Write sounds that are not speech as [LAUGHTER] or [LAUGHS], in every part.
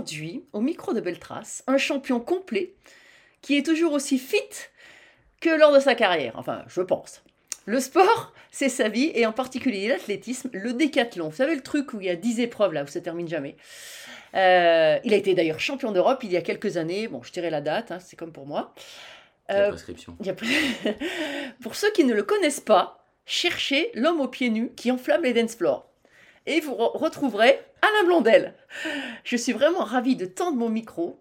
Aujourd'hui, au micro de Beltrace, un champion complet qui est toujours aussi fit que lors de sa carrière. Enfin, je pense. Le sport, c'est sa vie, et en particulier l'athlétisme, le décathlon. Vous savez le truc où il y a 10 épreuves là, où ça termine jamais? Euh, il a été d'ailleurs champion d'Europe il y a quelques années. Bon, je dirais la date, hein, c'est comme pour moi. Euh, prescription. il y a plus- [LAUGHS] pour ceux qui ne le connaissent pas, cherchez l'homme aux pieds nus qui enflamme les dance floors. Et vous re- retrouverez Alain Blondel. Je suis vraiment ravie de tendre mon micro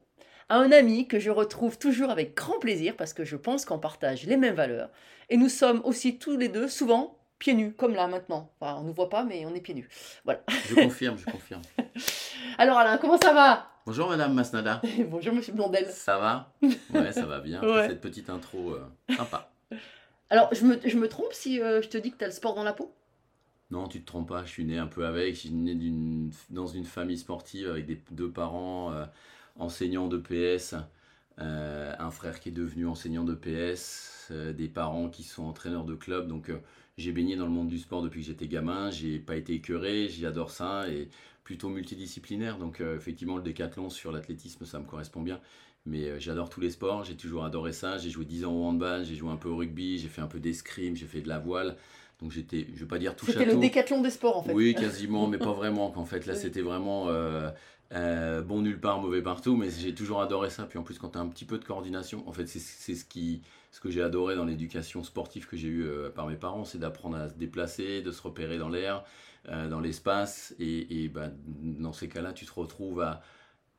à un ami que je retrouve toujours avec grand plaisir parce que je pense qu'on partage les mêmes valeurs. Et nous sommes aussi tous les deux souvent pieds nus, comme là maintenant. Enfin, on ne nous voit pas, mais on est pieds nus. Voilà. Je confirme, je confirme. [LAUGHS] Alors Alain, comment ça va? Bonjour Madame Masnada. [LAUGHS] Bonjour Monsieur Blondel. Ça va? Ouais, ça va bien. [LAUGHS] Ouais. Cette petite intro euh, sympa. Alors, je me, je me trompe si euh, je te dis que tu as le sport dans la peau? Non, tu te trompes pas. Je suis né un peu avec. Je suis né dans une famille sportive avec deux parents euh, enseignants de PS, euh, un frère qui est devenu enseignant de PS, euh, des parents qui sont entraîneurs de club. Donc, j'ai baigné dans le monde du sport depuis que j'étais gamin. J'ai pas été écœuré. J'adore ça et plutôt multidisciplinaire. Donc, effectivement, le décathlon sur l'athlétisme, ça me correspond bien. Mais j'adore tous les sports, j'ai toujours adoré ça. J'ai joué 10 ans au handball, j'ai joué un peu au rugby, j'ai fait un peu d'escrime, j'ai fait de la voile. Donc j'étais, je vais pas dire tout C'était le décathlon des sports en fait. Oui, quasiment, mais pas vraiment. En fait, là, [LAUGHS] Oui. c'était vraiment euh, euh, bon nulle part, mauvais partout. Mais j'ai toujours adoré ça. Puis en plus, quand tu as un petit peu de coordination, en fait, c'est c'est ce, qui, ce que j'ai adoré dans l'éducation sportive que j'ai eue euh, par mes parents, c'est d'apprendre à se déplacer, de se repérer dans l'air, dans l'espace. Et, et bah, dans ces cas-là, tu te retrouves à.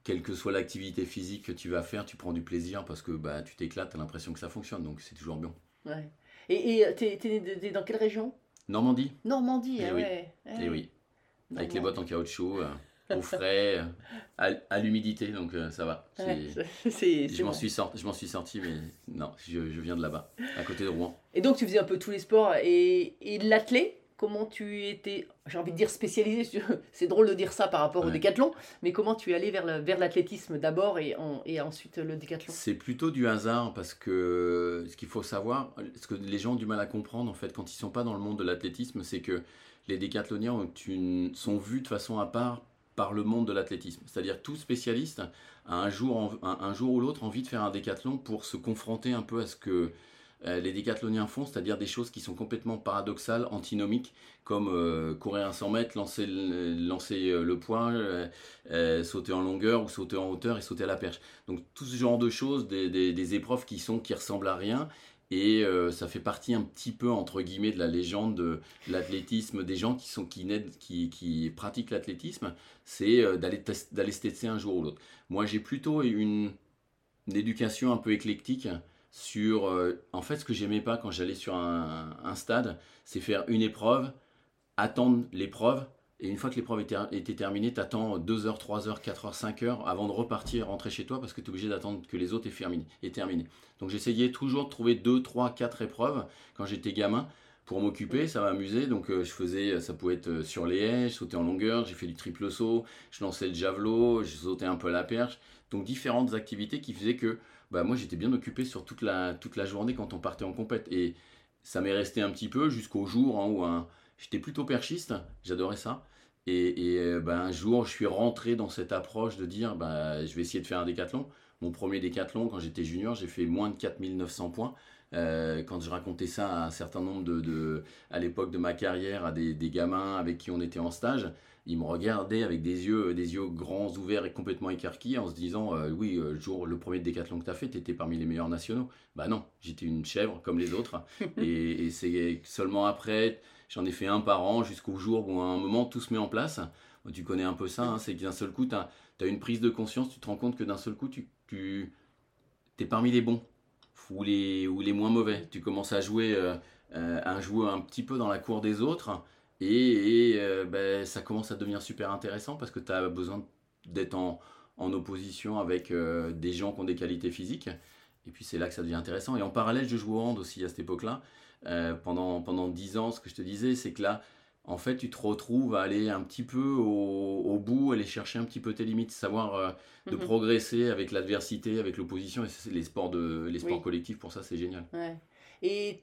Quelle que soit l'activité physique que tu vas faire, tu prends du plaisir parce que bah, tu t'éclates, tu as l'impression que ça fonctionne, donc c'est toujours bien. Ouais. Et et, euh, t'es de- dans quelle région? Normandie, Normandie, Eh ah oui. ouais. eh oui. Avec les bottes en caoutchouc, euh, [LAUGHS] au frais, euh, à, à l'humidité, donc euh, ça va. Ouais, c'est [LAUGHS] je m'en bon. suis sorti, je m'en suis sorti, mais non, je, je viens de là-bas, à côté de Rouen. Et donc tu faisais un peu tous les sports et, et l'athlé, comment tu étais, j'ai envie de dire spécialisé, sur- [LAUGHS] c'est drôle de dire ça par rapport au décathlon, mais comment tu es allé vers le- vers l'athlétisme d'abord et, en- et ensuite le décathlon? C'est plutôt du hasard parce que ce qu'il faut savoir, ce que les gens ont du mal à comprendre en fait quand ils sont pas dans le monde de l'athlétisme, c'est que les décathloniens ont une- sont vus de façon à part par le monde de l'athlétisme. C'est-à-dire tout spécialiste a un jour, en- un, jour ou l'autre envie de faire un décathlon pour se confronter un peu à ce que les décathloniens font, c'est-à-dire des choses qui sont complètement paradoxales, antinomiques, comme euh, courir un 100 mètres, lancer lancer euh, le poids, euh, euh, sauter en longueur ou sauter en hauteur et sauter à la perche. Donc tout ce genre de choses, des, épreuves qui sont qui ressemblent à rien. Et euh, ça fait partie un petit peu entre guillemets de la légende de l'athlétisme des gens qui sont qui, qui, pratiquent l'athlétisme, c'est euh, d'aller se tester un jour ou l'autre. Moi j'ai plutôt une, une éducation un peu éclectique sur euh, en fait ce que j'aimais pas quand j'allais sur un, stade, c'est faire une épreuve, attendre l'épreuve et une fois que l'épreuve était, terminée, tu attends 2 heures, 3 heures, 4 heures, 5 heures avant de repartir, rentrer chez toi parce que tu es obligé d'attendre que les autres aient, terminé, aient terminé. Donc j'essayais toujours de trouver 2, 3, 4 épreuves quand j'étais gamin pour m'occuper, ça m'amusait. Donc euh, je faisais, ça pouvait être euh, sur les haies, je sautais en longueur, j'ai fait du triple saut, je lançais le javelot, je sautais un peu à la perche. Donc différentes activités qui faisaient que bah, moi j'étais bien occupé sur toute la, toute la journée quand on partait en compète. Et ça m'est resté un petit peu jusqu'au jour hein, où j'étais plutôt perchiste, j'adorais ça. Et, euh, ben, un jour, je suis rentré dans cette approche de dire bah, je vais essayer de faire un décathlon. Mon premier décathlon, quand j'étais junior, j'ai fait moins de 4900 points. Euh, quand je racontais ça à un certain nombre de, de- à l'époque de ma carrière, à des, des gamins avec qui on était en stage, ils me regardaient avec des yeux, des yeux grands ouverts et complètement écarquillés en se disant euh, Oui, euh, le jour, le premier décathlon que tu as fait, tu étais parmi les meilleurs nationaux. Bah non, j'étais une chèvre comme les autres. [LAUGHS] et et c'est seulement après, j'en ai fait un par an jusqu'au jour où à un moment tout se met en place. Tu connais un peu ça, hein, c'est que d'un seul coup, tu as, une prise de conscience, tu te rends compte que d'un seul coup, tu, tu es parmi les bons ou les, ou les moins mauvais. Tu commences à jouer, euh, euh, à jouer un petit peu dans la cour des autres et, et, euh, ben, ça commence à devenir super intéressant parce que tu as besoin d'être en, en opposition avec euh, des gens qui ont des qualités physiques. Et puis c'est là que ça devient intéressant. Et en parallèle, je joue au hand aussi à cette époque-là. Euh, pendant, pendant 10 ans, ce que je te disais, c'est que là, en fait, tu te retrouves à aller un petit peu au, au bout, aller chercher un petit peu tes limites, savoir euh, de Mhm. progresser avec l'adversité, avec l'opposition. Et les sports, de, les sports Oui. collectifs, pour ça, c'est génial. Ouais. Et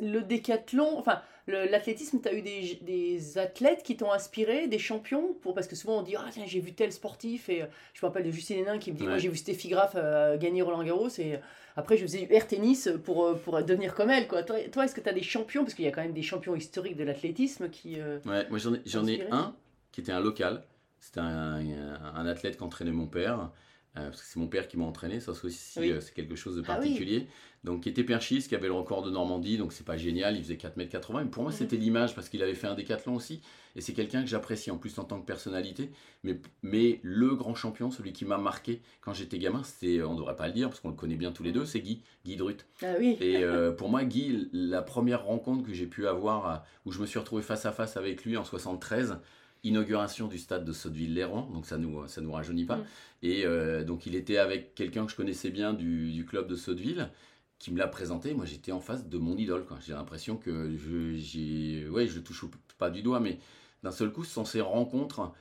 le décathlon, enfin, l'athlétisme, tu as eu des, des athlètes qui t'ont inspiré, des champions pour, Parce que souvent on dit Ah, tiens, j'ai vu tel sportif. Et euh, je me rappelle de Justine Hénin qui me dit Moi, Ouais. j'ai vu Steffi Graf euh, gagner Roland Garros. Et euh, après, je faisais du air tennis pour, pour devenir comme elle. Quoi. Toi, toi, est-ce que tu as des champions? Parce qu'il y a quand même des champions historiques de l'athlétisme qui. euh, Ouais, moi j'en ai, un qui était un local. C'était un, un- un athlète qu'entraînait mon père. Euh, parce que c'est mon père qui m'a entraîné, ça c'est aussi Oui. euh, c'est quelque chose de Ah oui. particulier. Donc qui était perchiste, qui avait le record de Normandie, donc c'est pas génial, il faisait 4m80. Mais pour moi Mhm. c'était l'image parce qu'il avait fait un décathlon aussi. Et c'est quelqu'un que j'apprécie en plus en tant que personnalité. Mais, mais le grand champion, celui qui m'a marqué quand j'étais gamin, c'était, on devrait pas le dire parce qu'on le connaît bien tous les deux, c'est Guy, Guy Drut. Ah oui. Et euh, [LAUGHS] pour moi, Guy, la première rencontre que j'ai pu avoir, où je me suis retrouvé face à face avec lui en 73, inauguration du stade de Sotteville-Léran, donc ça nous, ça nous rajeunit pas. Mm. Et euh, donc il était avec quelqu'un que je connaissais bien du, du club de Sotteville, qui me l'a présenté. Moi, j'étais en face de mon idole. J'ai l'impression que je, ouais, je le touche pas du doigt, mais d'un seul coup, ce sont ces rencontres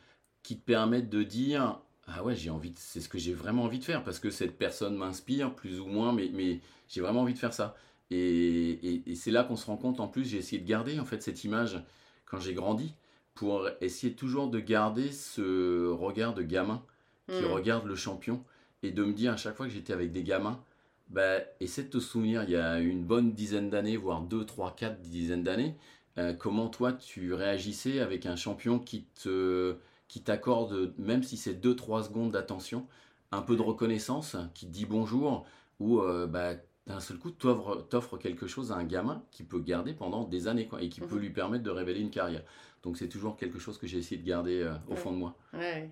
qui te permettent de dire ah ouais j'ai envie de- c'est ce que j'ai vraiment envie de faire parce que cette personne m'inspire plus ou moins mais, mais j'ai vraiment envie de faire ça et, et- et c'est là qu'on se rend compte en plus j'ai essayé de garder en fait cette image quand j'ai grandi pour essayer toujours de garder ce regard de gamin qui Mm. regarde le champion et de me dire à chaque fois que j'étais avec des gamins bah, essaie de te souvenir il y a une bonne dizaine d'années voire deux trois quatre dizaines d'années euh, comment toi tu réagissais avec un champion qui te qui t'accorde, même si c'est 2-3 secondes d'attention, un peu de reconnaissance, qui te dit bonjour, ou euh, bah, d'un seul coup t'offre t'offre quelque chose à un gamin qui peut garder pendant des années quoi, et qui peut Mhm. lui permettre de révéler une carrière. Donc c'est toujours quelque chose que j'ai essayé de garder euh, au Ouais. fond de moi. Ouais.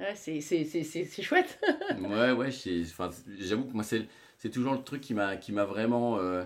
Ouais, c'est, chouette. [LAUGHS] ouais, ouais, j'avoue que moi c'est toujours le truc qui m'a vraiment euh,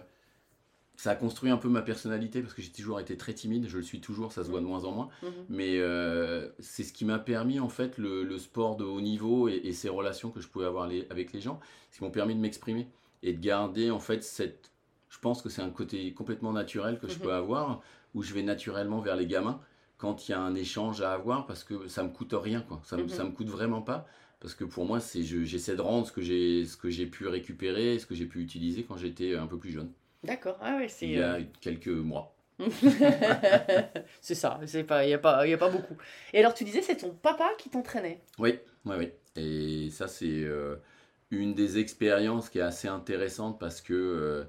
ça a construit un peu ma personnalité parce que j'ai toujours été très timide, je le suis toujours, ça se voit de moins en moins. Mhm. Mais euh, c'est ce qui m'a permis, en fait, le, le sport de haut niveau et, et ces relations que je pouvais avoir les- avec les gens, ce qui m'ont permis de m'exprimer et de garder, en fait, cette. Je pense que c'est un côté complètement naturel que je Mhm. peux avoir, où je vais naturellement vers les gamins quand il y a un échange à avoir, parce que ça me coûte rien, quoi. Ça, me- Mhm. ça me coûte vraiment pas. Parce que pour moi, c'est je- j'essaie de rendre ce que j'ai ce que j'ai pu récupérer, ce que j'ai pu utiliser quand j'étais un peu plus jeune, D'accord. Ah ouais, c'est. il y euh, a quelques mois. [LAUGHS] c'est ça, c'est pas, il y a pas, il y a pas beaucoup. Et alors tu disais c'est ton papa qui t'entraînait? Oui, oui, oui. Et ça, c'est euh, une des expériences qui est assez intéressante parce que euh,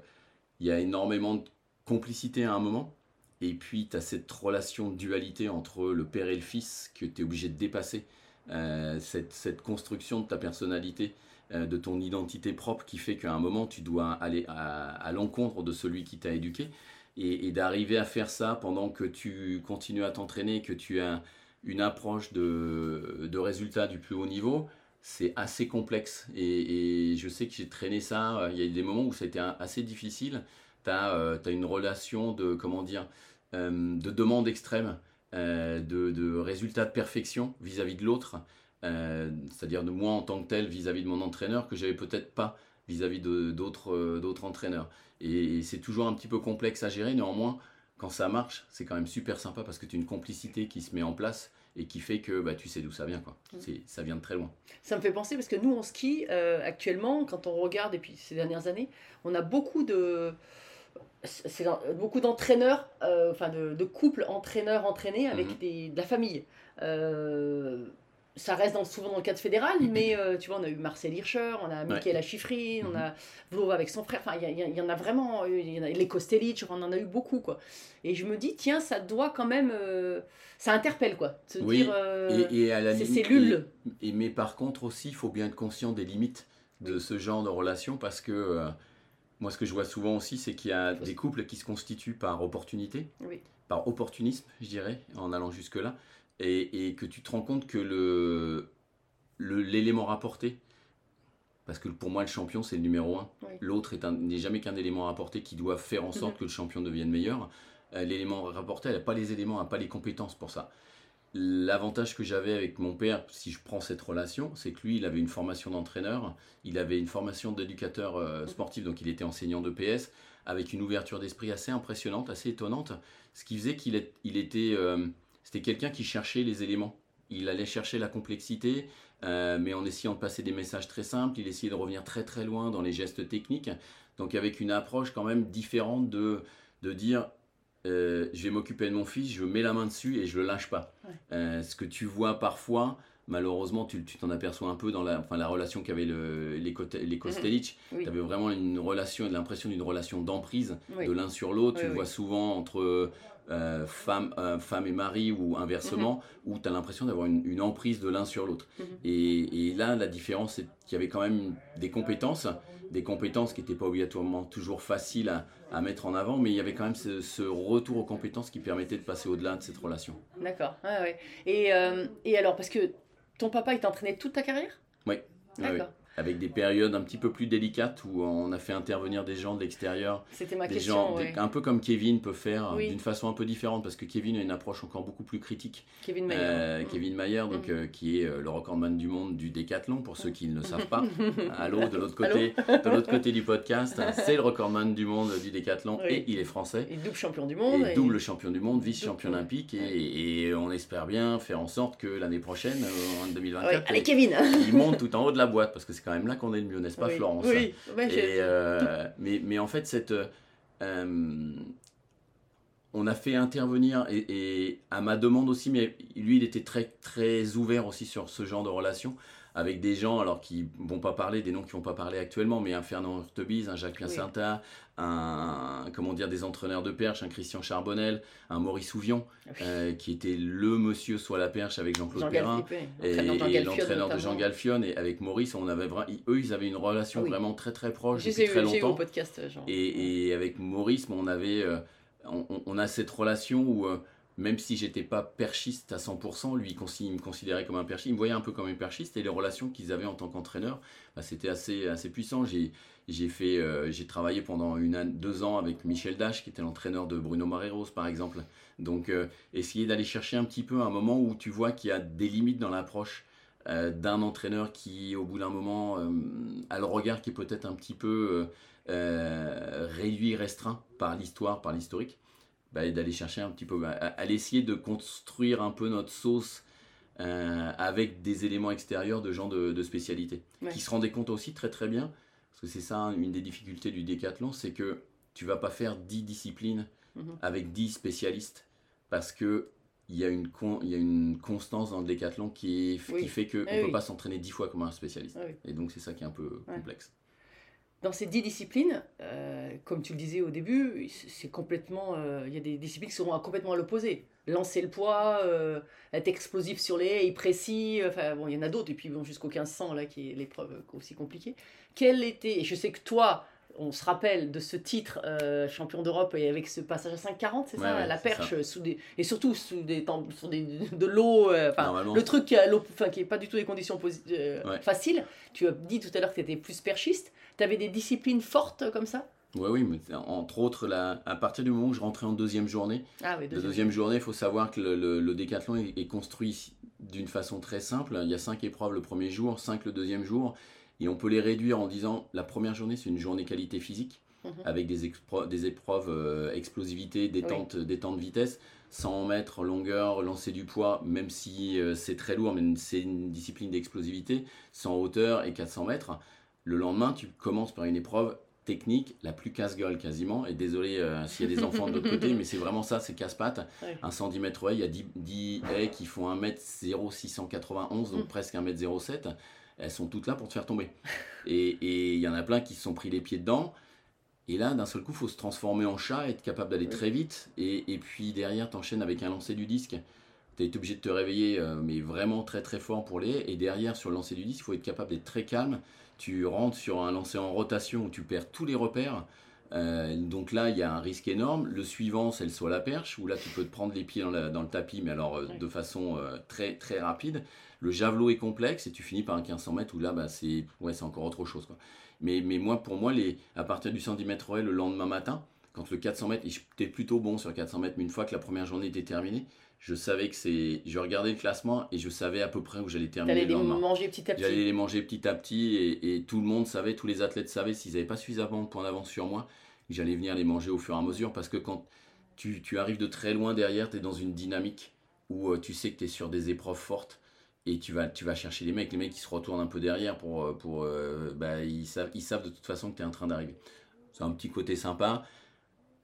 il y a énormément de complicité à un moment. Et puis, tu as cette relation de dualité entre le père et le fils que tu es obligé de dépasser. Euh, cette, cette construction de ta personnalité, euh, de ton identité propre qui fait qu'à un moment, tu dois aller à, l'encontre de celui qui t'a éduqué. Et, et d'arriver à faire ça pendant que tu continues à t'entraîner, que tu as une approche de, de résultats du plus haut niveau, c'est assez complexe. Et, et je sais que j'ai traîné ça. euh, Il y a eu des moments où ça a été un- assez difficile. Tu as, une relation de, comment dire, euh, de demande extrême, euh, de, résultats de perfection vis-à-vis de l'autre. Euh, C'est-à-dire de moi en tant que tel vis-à-vis de mon entraîneur que j'avais peut-être pas vis-à-vis d'autres euh, entraîneurs. Et c'est toujours un petit peu complexe à gérer. Néanmoins, quand ça marche, c'est quand même super sympa parce que tu as une complicité qui se met en place et qui fait que bah, tu sais d'où ça vient. Quoi. Mm. C'est- Ça vient de très loin. Ça me fait penser parce que nous on ski euh, actuellement, quand on regarde et puis ces dernières années, on a beaucoup de c'est beaucoup d'entraîneurs, euh, enfin de, de couples entraîneurs entraînés avec Mhm. des, de la famille. Euh, ça reste dans, souvent dans le cadre fédéral, mais euh, tu vois, on a eu Marcel Hirscher, on a Michael Achifri, on a Vlova avec son frère, enfin, il y, y, en a vraiment, il y en a, les Kostelic, on en a eu beaucoup, quoi. Et je me dis, tiens, ça doit quand même, euh, ça interpelle, quoi. de Se Oui, dire, euh, et, et à la ces limite- cellules. et- et- mais par contre aussi, il faut bien être conscient des limites de ce genre de relation parce que euh, moi, ce que je vois souvent aussi, c'est qu'il y a des couples qui se constituent par opportunité, Oui. par opportunisme, je dirais, en allant jusque-là, et, et que tu te rends compte que le l'élément rapporté, parce que pour moi, le champion, c'est le numéro un. Oui. L'autre n'est jamais qu'un élément rapporté qui doit faire en sorte Mhm. que le champion devienne meilleur. Euh, L'élément rapporté, elle n'a pas les éléments, elle n'a pas les compétences pour ça. L'avantage que j'avais avec mon père, si je prends cette relation, c'est que lui, il avait une formation d'entraîneur, il avait une formation d'éducateur euh, sportif, donc il était enseignant de PS, avec une ouverture d'esprit assez impressionnante, assez étonnante, ce qui faisait qu'il était, euh, c'était quelqu'un qui cherchait les éléments. Il allait chercher la complexité, euh, mais en essayant de passer des messages très simples, il essayait de revenir très très loin dans les gestes techniques, donc avec une approche quand même différente de, de dire euh, je vais m'occuper de mon fils, je mets la main dessus et je le lâche pas. Ouais. Euh, ce que tu vois parfois, malheureusement, tu t'en aperçois un peu dans la, enfin, la relation qu'avaient le- les, les Kostelic. Oui. Tu avais vraiment une relation, l'impression d'une relation d'emprise Oui. de l'un sur l'autre. Oui, tu le vois souvent entre euh, femme, euh, femme et mari ou inversement, où tu as l'impression d'avoir une, une emprise de l'un sur l'autre. Mhm. et, et là, la différence, c'est qu'il y avait quand même des compétences, des compétences qui n'étaient pas obligatoirement toujours faciles à, à mettre en avant, mais il y avait quand même ce, ce retour aux compétences qui permettait de passer au-delà de cette relation. D'accord. Ouais, ouais. Et, euh, et alors, parce que ton papa, il t'a entraîné toute ta carrière? Ouais. D'accord. Avec des périodes un petit peu plus délicates où on a fait intervenir des gens de l'extérieur C'était ma des question. gens, ouais. des- un peu comme Kevin peut faire, Oui. d'une façon un peu différente, parce que Kevin a une approche encore beaucoup plus critique. Kevin Mayer. Euh. Kevin Mayer, donc, Mm. euh, qui est euh, le recordman du monde du décathlon, pour ceux qui ne le savent pas. [LAUGHS] Allô, de l'autre côté, de l'autre côté du podcast, c'est le recordman du monde du décathlon Oui. et il est français. Et double champion du monde. Et double champion du monde, vice-champion olympique, et, et on espère bien faire en sorte que l'année prochaine, en Ouais, 2024, Allez, Kevin il monte tout en haut de la boîte, parce que c'est quand même là qu'on est le mieux, n'est-ce pas, Oui. Florence Oui, ouais, et, j'ai- euh, mais, mais en fait, cette, euh, on a fait intervenir, et, et à ma demande aussi, mais lui, il était très, très ouvert aussi sur ce genre de relation, avec des gens, alors qui vont pas parler, des noms qui vont pas parler actuellement, mais un Fernand Hurtebise, un Jacques Piacenza, un, comment dire, des entraîneurs de perche, un Christian Charbonnel, un Maurice Ouvion, Ah oui. euh, qui était le monsieur soit la perche avec Jean-Claude Jean Perrin. Et, l'entraîneur de Jean et Galfie, l'entraîneur de Jean notamment. Galfion et avec Maurice, on avait eux ils avaient une relation Ah oui. vraiment très très proche depuis très j'ai eu longtemps. podcast, genre. Et, et avec Maurice, on avait, euh, on a cette relation où euh, même si j'étais pas perchiste à 100%, lui il me considérait comme un perchiste, il me voyait un peu comme un perchiste et les relations qu'ils avaient en tant qu'entraîneur, bah, c'était assez assez puissant. J'ai euh, travaillé pendant une deux ans avec Michel Dash, qui était l'entraîneur de Bruno Mareros, par exemple. Donc, euh, essayer d'aller chercher un petit peu un moment où tu vois qu'il y a des limites dans l'approche euh, d'un entraîneur qui, au bout d'un moment, a le regard qui est peut-être un petit peu réduit, restreint par l'histoire, par l'historique, bah, d'aller chercher un petit peu, à, à essayer de construire un peu notre sauce euh, avec des éléments extérieurs de gens de, de spécialité, Ouais. qui se rendaient compte aussi très très bien, parce que c'est ça hein, une des difficultés du décathlon, c'est que tu vas pas faire 10 disciplines Mhm. avec 10 spécialistes, parce que il y, a une con- il y a une constance dans le décathlon qui, est- Oui. qui fait qu'on ne Eh peut oui. pas s'entraîner 10 fois comme un spécialiste. Ah oui. Et donc c'est ça qui est un peu Ouais. complexe. Dans ces dix disciplines, euh, comme tu le disais au début, c'est- complètement. euh, Il y a des disciplines qui seront complètement à l'opposé. Lancer le poids, euh, être explosif sur les haies, précis. Enfin, bon, il y en a d'autres. Et puis bon, jusqu'au 1500 là, qui est l'épreuve aussi compliquée. Quel était Et je sais que toi, on se rappelle de ce titre euh, champion d'Europe et avec ce passage à 5,40, c'est Ouais, ça, ouais, la perche sous des et surtout sous des sur des de l'eau. euh, le truc qui a l'eau- enfin, qui est pas du tout des conditions euh, Ouais. faciles. Tu as dit tout à l'heure que tu étais plus perchiste. Tu avais des disciplines fortes comme ça? Oui, oui, mais entre autres, là, à partir du moment où je rentrais en deuxième journée, Ah oui, la deuxième journée, il faut savoir que le, le- le décathlon est, est construit d'une façon très simple. Il y a cinq épreuves le premier jour, cinq le deuxième jour, et on peut les réduire en disant la première journée, c'est une journée qualité physique, Mhm. avec des, des épreuves euh, explosivité, détente, détente vitesse, 100 mètres, longueur, lancer du poids, même si euh, c'est très lourd, mais c'est une discipline d'explosivité, 100 hauteur et 400 mètres. Le lendemain, tu commences par une épreuve technique la plus casse-gueule quasiment. Et désolé euh, s'il y a des enfants de l'autre côté, [LAUGHS] mais c'est vraiment ça, c'est casse-pattes. Ouais. Un 110 mètres haies, il y a 10, 10 haies qui font 1m0691, donc Mm. presque 1m07. Elles sont toutes là pour te faire tomber. Et et il y en a plein qui se sont pris les pieds dedans. Et là, d'un seul coup, il faut se transformer en chat, être capable d'aller très vite. Et, et puis derrière, t'enchaînes avec un lancer du disque. Tu été obligé de te réveiller, euh, mais vraiment très très fort pour les. Et derrière, sur le lancer du disque, il faut être capable d'être très calme. Tu rentres sur un lancer en rotation où tu perds tous les repères. Euh, donc là, il y a un risque énorme. Le suivant, c'est le saut à la perche, où là, tu peux te prendre les pieds dans, la- dans le tapis, mais alors euh, de façon euh, très très rapide. Le javelot est complexe et tu finis par un 1500 mètres où là, bah, c'est ouais, c'est encore autre chose. Quoi. Mais, mais moi, pour moi, les, à partir du 110 mètres haies le lendemain matin, quand le 400 mètres, et j'étais plutôt bon sur 400 mètres, mais une fois que la première journée était terminée, je savais que c'est. Je regardais le classement et je savais à peu près où j'allais terminer T'allais le les manger petit à petit. J'allais les manger petit à petit et, et tout le monde savait, tous les athlètes savaient s'ils n'avaient pas suffisamment de points d'avance sur moi, que j'allais venir les manger au fur et à mesure parce que quand tu, tu arrives de très loin derrière, tu es dans une dynamique où euh, tu sais que tu es sur des épreuves fortes et tu vas, tu vas chercher les mecs. Les mecs qui se retournent un peu derrière pour. euh, pour euh, bah, ils, savent, ils savent de toute façon que tu es en train d'arriver. C'est un petit côté sympa.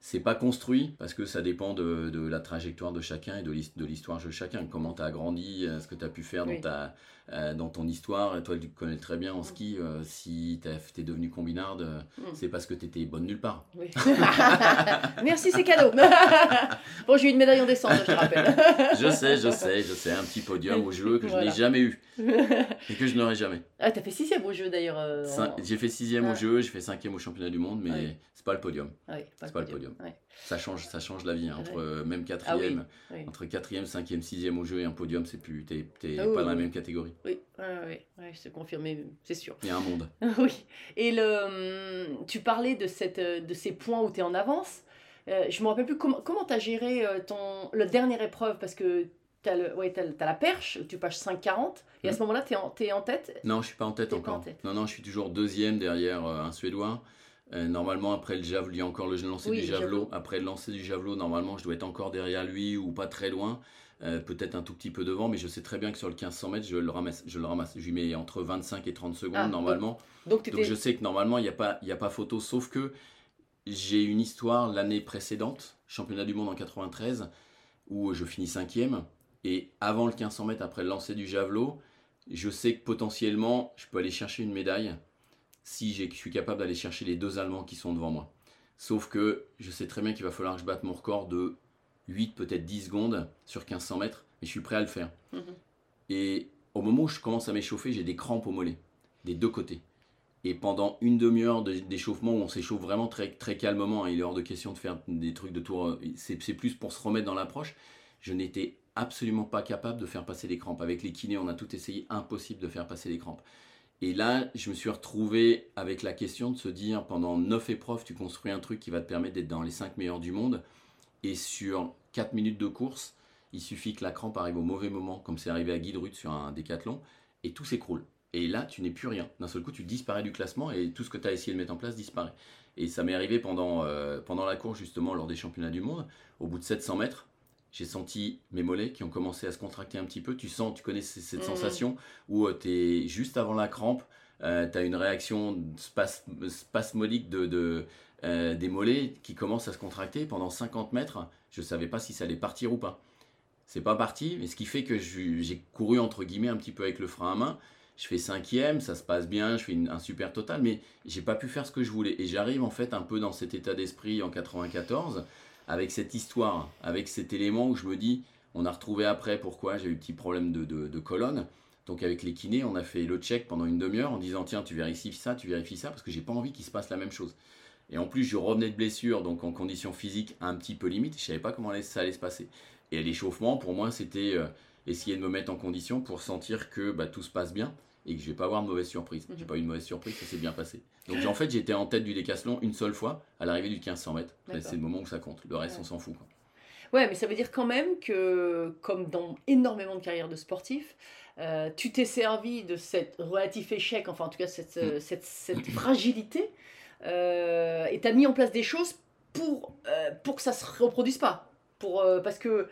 C'est pas construit parce que ça dépend de, de la trajectoire de chacun et de l'his- de l'histoire de chacun. Comment tu as grandi, euh, ce que tu as pu faire Oui. dans, ta, euh, dans ton histoire. Toi, tu connais très bien en ski. euh, si tu es devenu combinarde, Mm. c'est parce que tu étais bonne nulle part. Oui. [LAUGHS] Merci, c'est cadeau. [LAUGHS] bon, j'ai eu une médaille en descente, je te rappelle. [LAUGHS] Je sais, je sais, je sais. Un petit podium au jeu que je n'ai jamais eu et que je n'aurai jamais. ah, t'as fait sixième au jeu d'ailleurs. euh, en- J'ai fait sixième au Ouais. jeu, j'ai fait cinquième au championnat du monde, mais Ouais. c'est pas le podium. Ouais, C'est pas le podium. Ouais. Ça change, ça change la vie. hein, Entre euh, même Ah quatrième, oui, oui. entre quatrième, cinquième, sixième au jeu et un podium, c'est plus, t'es t'es Ah pas oui, dans la même catégorie. Oui, confirme, mais c'est sûr. Il y a un monde. [LAUGHS] oui. Et le, hum, tu parlais de, cette, euh, de ces points où tu es en avance. Euh, je me rappelle plus comment comment tu as géré euh, ton, la dernière épreuve parce que tu as, ouais, t'as, t'as la perche, tu passes 5,40 et à ce Mhm. moment-là, tu es, en- tête? Non, je suis pas en tête encore. en tête. Non, non, je suis toujours deuxième derrière euh, un Suédois. Euh, normalement, après le javelot, il y a encore le lancer Oui, du javelot. javelot. Après le lancer du javelot, normalement, je dois être encore derrière lui ou pas très loin. Euh, Peut-être un tout petit peu devant, mais je sais très bien que sur le 1500 mètres, je le ramasse. Je le ramasse. Je lui mets entre 25 et 30 secondes Ah, normalement. Donc, je sais que normalement, il n'y a, pas- y a pas photo, sauf que j'ai une histoire l'année précédente, championnat du monde en 93, où je finis cinquième. Et avant le 1500 mètres, après le lancer du javelot, je sais que potentiellement, je peux aller chercher une médaille si je suis capable d'aller chercher les deux Allemands qui sont devant moi. Sauf que je sais très bien qu'il va falloir que je batte mon record de 8, peut-être 10 secondes sur 1500 mètres, mais je suis prêt à le faire. Mhm. Et au moment où je commence à m'échauffer, j'ai des crampes au mollet, des deux côtés. Et pendant une demi-heure de- d'échauffement où on s'échauffe vraiment très, très calmement, hein, il est hors de question de faire des trucs de tour, c'est c'est plus pour se remettre dans l'approche, je n'étais absolument pas capable de faire passer les crampes. Avec les kinés, on a tout essayé, impossible de faire passer les crampes. Et là, je me suis retrouvé avec la question de se dire, pendant 9 épreuves, tu construis un truc qui va te permettre d'être dans les 5 meilleurs du monde. Et sur 4 minutes de course, il suffit que la crampe arrive au mauvais moment, comme c'est arrivé à Guy Drut sur un décathlon, et tout s'écroule. Et là, tu n'es plus rien. D'un seul coup, tu disparais du classement et tout ce que tu as essayé de mettre en place disparaît. Et ça m'est arrivé pendant, euh, pendant la course, justement, lors des championnats du monde. Au bout de 700 mètres, j'ai senti mes mollets qui ont commencé à se contracter un petit peu. Tu sens, tu connais cette Mhm. sensation où tu es juste avant la crampe, tu as une réaction spas- spasmodique de, de, euh, des mollets qui commencent à se contracter pendant 50 mètres. Je ne savais pas si ça allait partir ou pas. C'est pas parti, mais ce qui fait que j'ai couru entre guillemets un petit peu avec le frein à main. Je fais cinquième, ça se passe bien, je fais une- un super total, mais j'ai pas pu faire ce que je voulais. Et j'arrive en fait un peu dans cet état d'esprit en 94, avec cette histoire, avec cet élément où je me dis, on a retrouvé après pourquoi j'ai eu petit problème de, de, colonne. Donc avec les kinés, on a fait le check pendant une demi-heure en disant tiens tu vérifies ça, tu vérifies ça, parce que j'ai pas envie qu'il se passe la même chose. Et en plus je revenais de blessure, donc en condition physique un petit peu limite, je savais pas comment ça allait se passer. Et l'échauffement pour moi c'était euh, essayer de me mettre en condition pour sentir que bah, tout se passe bien et que je vais pas avoir de mauvaise surprise. J'ai Mhm. pas eu de mauvaise surprise, ça s'est bien passé. Donc en fait j'étais en tête du décathlon une seule fois à l'arrivée du 1500 mètres. C'est le moment où ça compte. Le reste Ouais. on s'en fout. quoi. Ouais, mais ça veut dire quand même que, comme dans énormément de carrières de sportifs, euh, tu t'es servi de cet relatif échec, enfin en tout cas cette, euh, cette, cette [LAUGHS] fragilité, euh, et tu as mis en place des choses pour, euh, pour que ça se reproduise pas. Pour, parce que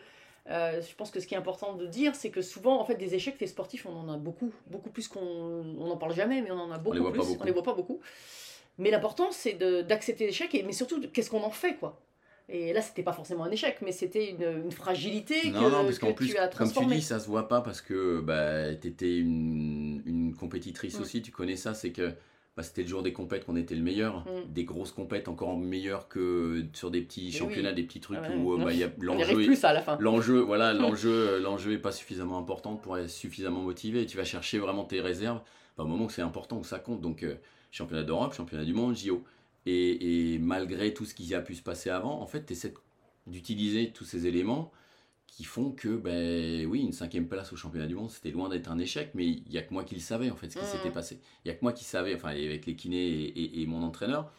euh, je pense que ce qui est important de dire, c'est que souvent, en fait, des échecs, les sportifs, on en a beaucoup, beaucoup plus qu'on on n'en parle jamais, mais on en a beaucoup voit plus, beaucoup. on les voit pas beaucoup. Mais l'important, c'est d'accepter l'échec, et- mais surtout, qu'est-ce qu'on en fait, quoi? Et là, c'était pas forcément un échec, mais c'était une, une fragilité Non, que, non, parce que qu'en plus, tu as comme tu transformée. dis, ça se voit pas parce que bah, tu étais une, une compétitrice Mm. aussi, tu connais ça, c'est que bah, c'était le jour des compètes qu'on était le meilleur, Mm. des grosses compètes encore meilleures que sur des petits Mais championnats, oui. des petits trucs Ah ouais, où euh, bah, l'enjeu plus, à la fin. L'enjeu, voilà, [LAUGHS] l'enjeu, l'enjeu est pas suffisamment important pour être suffisamment motivé. Tu vas chercher vraiment tes réserves bah, au moment où c'est important, où ça compte. Donc, euh, championnat d'Europe, championnat du monde, JO. Et, et malgré tout ce qui a pu se passer avant, en fait, tu essaies d'utiliser tous ces éléments qui font que, ben oui, une cinquième place au championnat du monde, c'était loin d'être un échec, mais il y a que moi qui le savais, en fait, ce qui s'était passé. Il y a que moi qui savais, enfin, avec les kinés et, et- et mon entraîneur,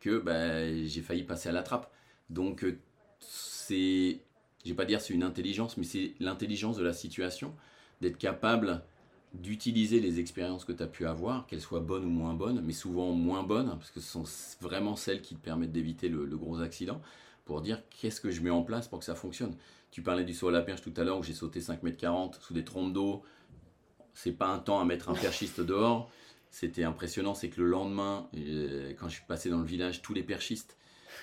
que ben, j'ai failli passer à la trappe. Donc, euh, c'est, je vais pas dire c'est une intelligence, mais c'est l'intelligence de la situation, d'être capable d'utiliser les expériences que tu as pu avoir, qu'elles soient bonnes ou moins bonnes, mais souvent moins bonnes, parce que ce sont vraiment celles qui te permettent d'éviter le, le gros accident, pour dire qu'est-ce que je mets en place pour que ça fonctionne. Tu parlais du saut à la perche tout à l'heure où j'ai sauté 5m40 sous des trompes d'eau. C'est pas un temps à mettre un perchiste dehors. C'était impressionnant, c'est que le lendemain, euh, quand je suis passé dans le village, tous les perchistes,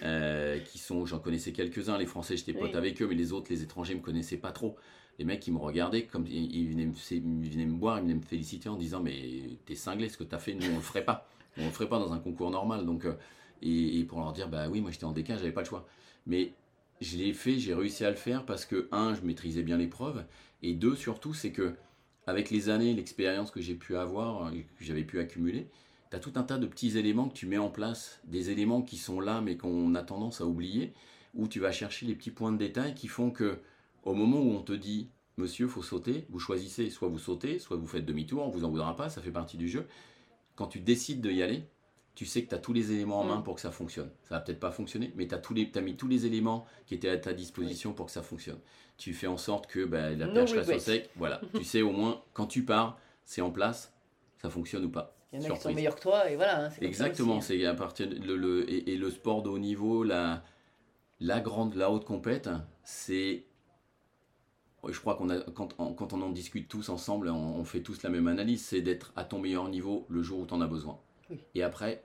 euh, qui sont, j'en connaissais quelques-uns, les Français, j'étais pote Oui. avec eux, mais les autres, les étrangers, me connaissaient pas trop. Les mecs, ils me regardaient, comme ils, ils venaient me, c'est- ils venaient me boire, ils venaient me féliciter en disant Mais t'es cinglé, ce que t'as fait, nous, on le ferait pas. On le ferait pas dans un concours normal. Donc, euh, et, et pour leur dire Bah oui, moi j'étais en décalage, j'avais pas le choix. Mais je l'ai fait, j'ai réussi à le faire parce que, un, je maîtrisais bien l'épreuve, et deux, surtout, c'est que avec les années, l'expérience que j'ai pu avoir, euh, que j'avais pu accumuler, tu as tout un tas de petits éléments que tu mets en place, des éléments qui sont là mais qu'on a tendance à oublier, où tu vas chercher les petits points de détail qui font que au moment où on te dit monsieur, faut sauter, vous choisissez, soit vous sautez, soit vous faites demi-tour, on vous en voudra pas, ça fait partie du jeu. Quand tu décides de y aller, tu sais que tu as tous les éléments en main Mm. pour que ça fonctionne. Ça va peut-être pas fonctionner, mais tu as, as mis tous les éléments qui étaient à ta disposition pour que ça fonctionne. Tu fais en sorte que bah, la No perche reste au sec. Voilà, [LAUGHS] tu sais au moins quand tu pars, c'est en place, ça fonctionne ou pas. Il y en a qui sont meilleurs que toi, et voilà. hein, Exactement, hein. c'est à partir de le, le- et, et le sport de haut niveau, la, la grande, la haute compète, c'est, je crois qu'on a, quand, on- quand on en discute tous ensemble, on, on fait tous la même analyse, c'est d'être à ton meilleur niveau le jour où tu en as besoin. Oui. Et après,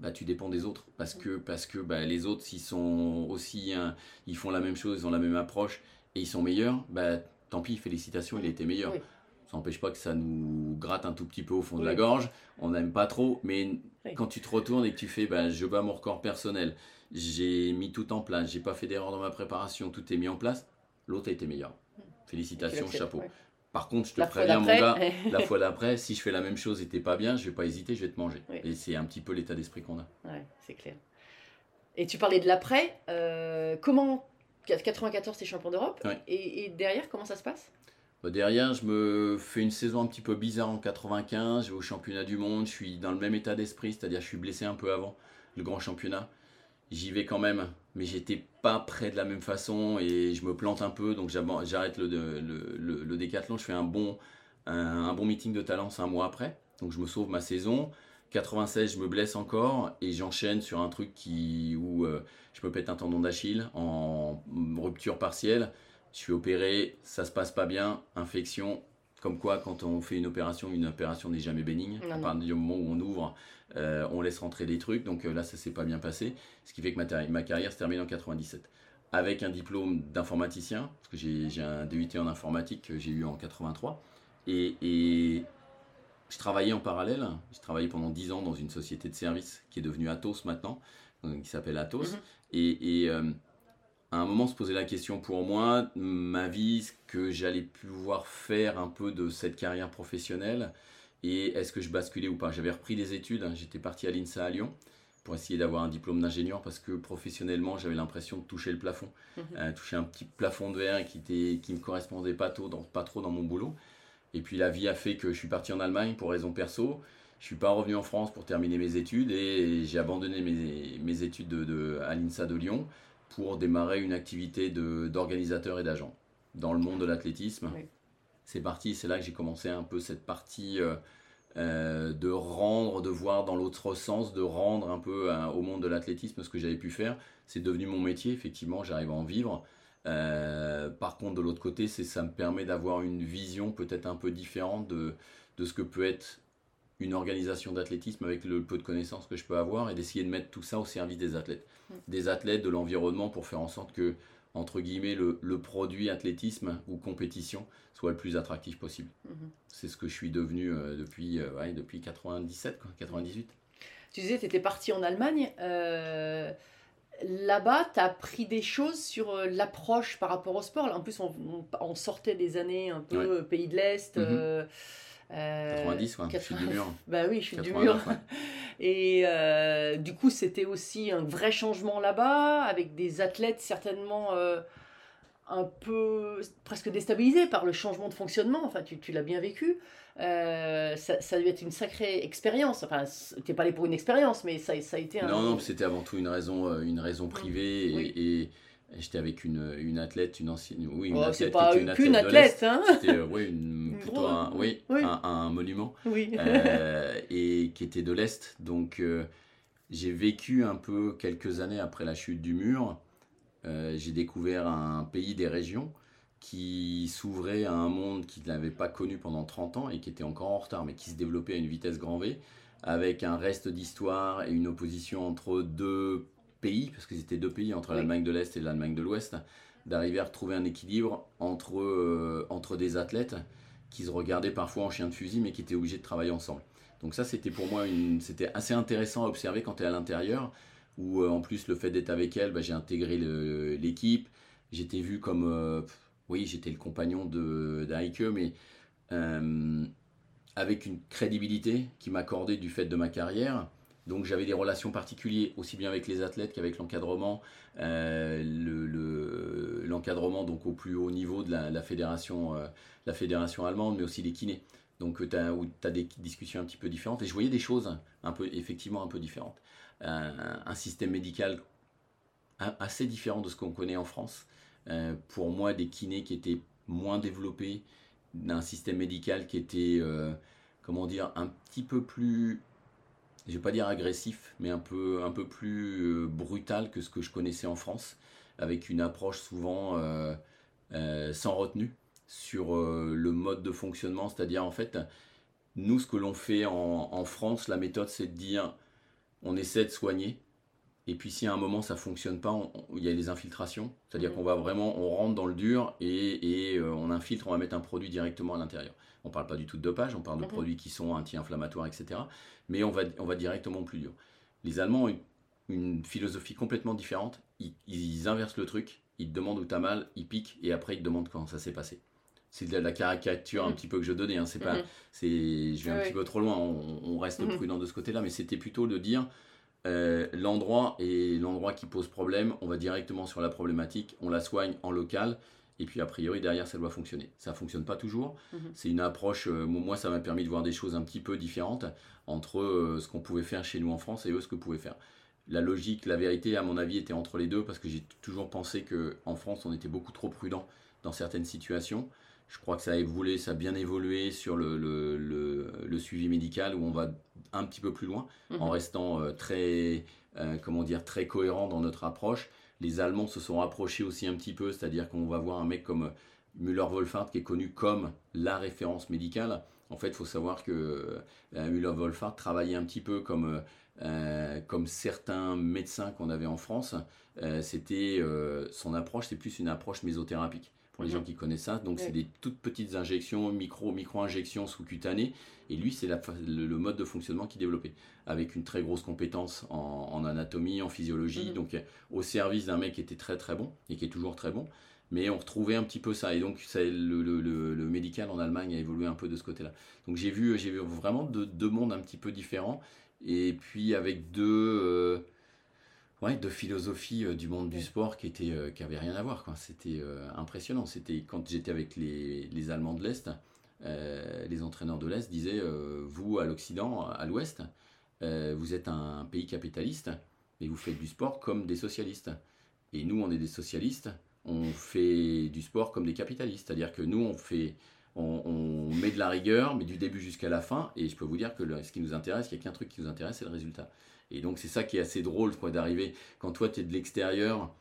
bah, tu dépends des autres parce que, parce que bah, les autres, s'ils sont aussi, hein, ils font la même chose, ils ont la même approche et ils sont meilleurs, bah, tant pis, félicitations, il a été meilleur. Oui. Ça n'empêche pas que ça nous gratte un tout petit peu au fond de la gorge, on n'aime pas trop, mais quand tu te retournes et que tu fais, bah, je bats mon record personnel, j'ai mis tout en place, j'ai pas fait d'erreur dans ma préparation, tout est mis en place, l'autre a été meilleur. Félicitations, Tu l'acceptes, chapeau. ouais. Par contre, je te La préviens, mon gars, [LAUGHS] la fois d'après, si je fais la même chose et t'es pas bien, je vais pas hésiter, je vais te manger. Oui. Et c'est un petit peu l'état d'esprit qu'on a. Ouais, c'est clair. Et tu parlais de l'après. euh, comment 94, t'es champion d'Europe. Ouais. Et, et derrière, comment ça se passe? Bah, derrière, je me fais une saison un petit peu bizarre en 95. Je vais au championnat du monde. Je suis dans le même état d'esprit, c'est-à-dire je suis blessé un peu avant le grand championnat. J'y vais quand même, mais j'étais pas prêt de la même façon et je me plante un peu. Donc j'arrête le, le, le- le décathlon. Je fais un bon, un, un bon meeting de talence un mois après. Donc je me sauve ma saison. 96, je me blesse encore et j'enchaîne sur un truc qui, où euh, je me pète un tendon d'Achille en rupture partielle. Je suis opéré, ça se passe pas bien, infection. Comme quoi, quand on fait une opération, une opération n'est jamais bénigne. Non, à partir du moment où on ouvre, euh, on laisse rentrer des trucs. Donc euh, là, ça s'est pas bien passé. Ce qui fait que ma, carrière se termine en 97. Avec un diplôme d'informaticien, parce que j'ai un DUT en informatique que j'ai eu en 83. Et, et je travaillais en parallèle. J'ai travaillé pendant 10 ans dans une société de services qui est devenue Atos maintenant, euh, qui s'appelle Atos. Mhm. Et, et, euh, à un moment se posait la question pour moi, ma vie, ce que j'allais pouvoir faire un peu de cette carrière professionnelle et est-ce que je basculais ou pas? J'avais repris des études, hein, j'étais parti à l'INSA à Lyon pour essayer d'avoir un diplôme d'ingénieur parce que professionnellement j'avais l'impression de toucher le plafond, Mhm. Euh, toucher un petit plafond de verre qui était qui me correspondait pas trop, dans, pas trop dans mon boulot. Et puis la vie a fait que je suis parti en Allemagne pour raison perso. Je suis pas revenu en France pour terminer mes études et j'ai abandonné mes, mes études de, de- à l'INSA de Lyon pour démarrer une activité d'organisateur et d'agent dans le monde de l'athlétisme. Oui. C'est parti, c'est là que j'ai commencé un peu cette partie euh, euh, de rendre, de voir dans l'autre sens, de rendre un peu euh, au monde de l'athlétisme ce que j'avais pu faire. C'est devenu mon métier, effectivement, j'arrive à en vivre. Euh, par contre, de l'autre côté, c'est ça me permet d'avoir une vision peut-être un peu différente de, de ce que peut être une organisation d'athlétisme avec le peu de connaissances que je peux avoir et d'essayer de mettre tout ça au service des athlètes. Mm. Des athlètes, de l'environnement pour faire en sorte que, entre guillemets, le, le, produit athlétisme ou compétition soit le plus attractif possible. Mhm. C'est ce que je suis devenu euh, depuis, euh, ouais, depuis 97, quoi, 98. Tu disais, tu étais parti en Allemagne. Euh, là-bas, tu as appris des choses sur euh, l'approche par rapport au sport. En plus, on, sortait des années un peu pays de l'Est. Mhm. 90, ouais, 80... je suis du mur. Bah oui, je suis du mur. [LAUGHS] Et euh, du coup, c'était aussi un vrai changement là-bas, avec des athlètes certainement euh, un peu presque déstabilisés par le changement de fonctionnement. Enfin, tu, l'as bien vécu. Euh, ça, ça a dû être une sacrée expérience. Enfin, tu t'es pas allé pour une expérience, mais ça, ça a été un. Non, non, c'était avant tout une raison, une raison privée. Oui. et, et j'étais avec une, une athlète, une ancienne, oui, une Oh, athlète c'est qui pas une athlète, hein C'était euh, ouais, [LAUGHS] plutôt un, oui, Oui. Un, un monument Oui. euh, et qui était de l'Est. Donc euh, j'ai vécu un peu quelques années après la chute du mur. j'ai découvert un pays des régions qui s'ouvrait à un monde qu'il n'avait pas connu pendant 30 ans et qui était encore en retard, mais qui se développait à une vitesse grand V, avec un reste d'histoire et une opposition entre deux pays, parce que c'était deux pays, entre Oui. l'Allemagne de l'Est et l'Allemagne de l'Ouest, d'arriver à retrouver un équilibre entre, euh, entre des athlètes qui se regardaient parfois en chien de fusil, mais qui étaient obligés de travailler ensemble. Donc ça, c'était pour moi une, c'était assez intéressant à observer quand tu es à l'intérieur, où euh, en plus le fait d'être avec elle, bah, j'ai intégré l'équipe, j'étais vu comme, euh, oui, j'étais le compagnon de d'Heike, mais avec une crédibilité qui m'accordait du fait de ma carrière. Donc j'avais des relations particulières aussi bien avec les athlètes qu'avec l'encadrement, euh, le- le- l'encadrement donc au plus haut niveau de la, fédération, euh, la fédération allemande, mais aussi les kinés. Donc tu as, as des discussions un petit peu différentes et je voyais des choses un peu effectivement un peu différentes. Euh, un système médical assez différent de ce qu'on connaît en France. Euh, pour moi, des kinés qui étaient moins développés, d'un système médical qui était, euh, comment dire, un petit peu plus, je vais pas dire agressif, mais un peu, un peu plus euh, brutal que ce que je connaissais en France, avec une approche souvent euh, euh, sans retenue sur le mode de fonctionnement. C'est-à-dire, en fait, nous, ce que l'on fait en, en France, la méthode, c'est de dire, on essaie de soigner, et puis si à un moment ça fonctionne pas, il y a les infiltrations, c'est-à-dire Mhm. qu'on va vraiment, on rentre dans le dur et, et, euh, on infiltre, on va mettre un produit directement à l'intérieur. On parle pas du tout de dopage, on parle de Mhm. produits qui sont anti-inflammatoires, etc. Mais on va, on va directement au plus dur. Les Allemands ont une, une philosophie complètement différente. Ils, ils inversent le truc, ils te demandent où t'as mal, ils piquent et après ils te demandent quand ça s'est passé. C'est de la caricature un Mhm. petit peu que je donnais. Hein. C'est pas, c'est, je vais un petit peu trop loin. On, on reste Mhm. prudent de ce côté-là, mais c'était plutôt de dire euh, l'endroit et l'endroit qui pose problème, on va directement sur la problématique, on la soigne en local, et puis a priori derrière ça doit fonctionner. Ça fonctionne pas toujours. Mhm. C'est une approche. euh, moi, ça m'a permis de voir des choses un petit peu différentes entre euh, ce qu'on pouvait faire chez nous en France et eux ce que pouvaient faire. La logique, la vérité, à mon avis, était entre les deux parce que j'ai toujours pensé que en France, on était beaucoup trop prudent dans certaines situations. Je crois que ça a évolué, ça a bien évolué sur le, le- le- le suivi médical où on va un petit peu plus loin en Mhm. restant euh, très, euh, comment dire, très cohérent dans notre approche. Les Allemands se sont rapprochés aussi un petit peu, c'est-à-dire qu'on va voir un mec comme Müller-Wolfhard qui est connu comme la référence médicale. En fait, il faut savoir que euh, Müller-Wolfhard travaillait un petit peu comme, euh, euh, comme certains médecins qu'on avait en France. Euh, c'était euh, son approche, c'est plus une approche mésothérapique. Pour les Mhm. gens qui connaissent ça, donc c'est des toutes petites injections, micro micro injections sous-cutanées. Et lui, c'est le, le mode de fonctionnement qu'il développait, avec une très grosse compétence en, en anatomie, en physiologie, Mhm. donc euh, au service d'un mec qui était très très bon et qui est toujours très bon. Mais on retrouvait un petit peu ça. Et donc ça, le, le- le- le médical en Allemagne a évolué un peu de ce côté-là. Donc j'ai vu, j'ai vu vraiment deux, deux mondes un petit peu différents. Et puis avec deux, euh, ouais, deux philosophies euh, du monde du sport qui étaient, euh, qui avaient rien à voir. C'était euh, impressionnant. C'était quand j'étais avec les, les Allemands de l'Est, les entraîneurs de l'Est disaient, vous à l'Occident, à l'Ouest, vous êtes un pays capitaliste, mais vous faites du sport comme des socialistes. Et nous, on est des socialistes, on fait du sport comme des capitalistes. C'est-à-dire que nous, on fait, on, on met de la rigueur, mais du début jusqu'à la fin. Et je peux vous dire que le- ce qui nous intéresse, il n'y a qu'un truc qui nous intéresse, c'est le résultat. Et donc, c'est ça qui est assez drôle, quoi, d'arriver quand toi, tu es de l'extérieur,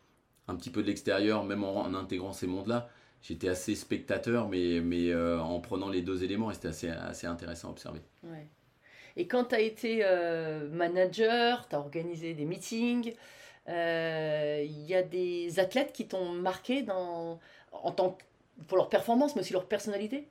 un petit peu de l'extérieur, même en, intégrant ces mondes-là. J'étais assez spectateur, mais, mais euh, en prenant les deux éléments, c'était assez, assez intéressant à observer. Ouais. Et quand tu as été euh, manager, tu as organisé des meetings, euh, il y a des athlètes qui t'ont marqué dans, en tant, pour leur performance, mais aussi leur personnalité?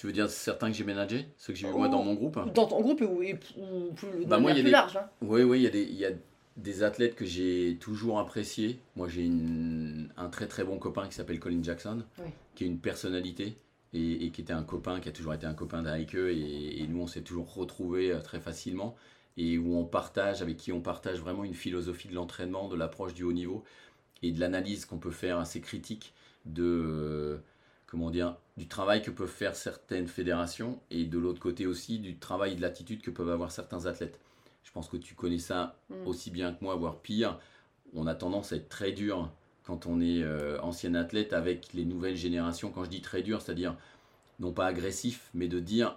Tu veux dire certains que j'ai managés Ceux que j'ai eu moi dans mon groupe? Dans ton groupe ou, ou plus, de Bah, moi, plus des- large. hein. Oui, oui, il y, a des- il y a des athlètes que j'ai toujours appréciés. Moi, j'ai une- un très très bon copain qui s'appelle Colin Jackson, Oui. qui est une personnalité et, et qui était un copain, qui a toujours été un copain d'Aike. Et, et nous, on s'est toujours retrouvés euh, très facilement et où on partage, avec qui on partage vraiment une philosophie de l'entraînement, de l'approche du haut niveau et de l'analyse qu'on peut faire assez critique de. Comment dire, du travail que peuvent faire certaines fédérations et de l'autre côté aussi du travail et de l'attitude que peuvent avoir certains athlètes. Je pense que tu connais ça Mm. aussi bien que moi, voire pire. On a tendance à être très dur quand on est euh, ancien athlète avec les nouvelles générations. Quand je dis très dur, c'est-à-dire non pas agressif, mais de dire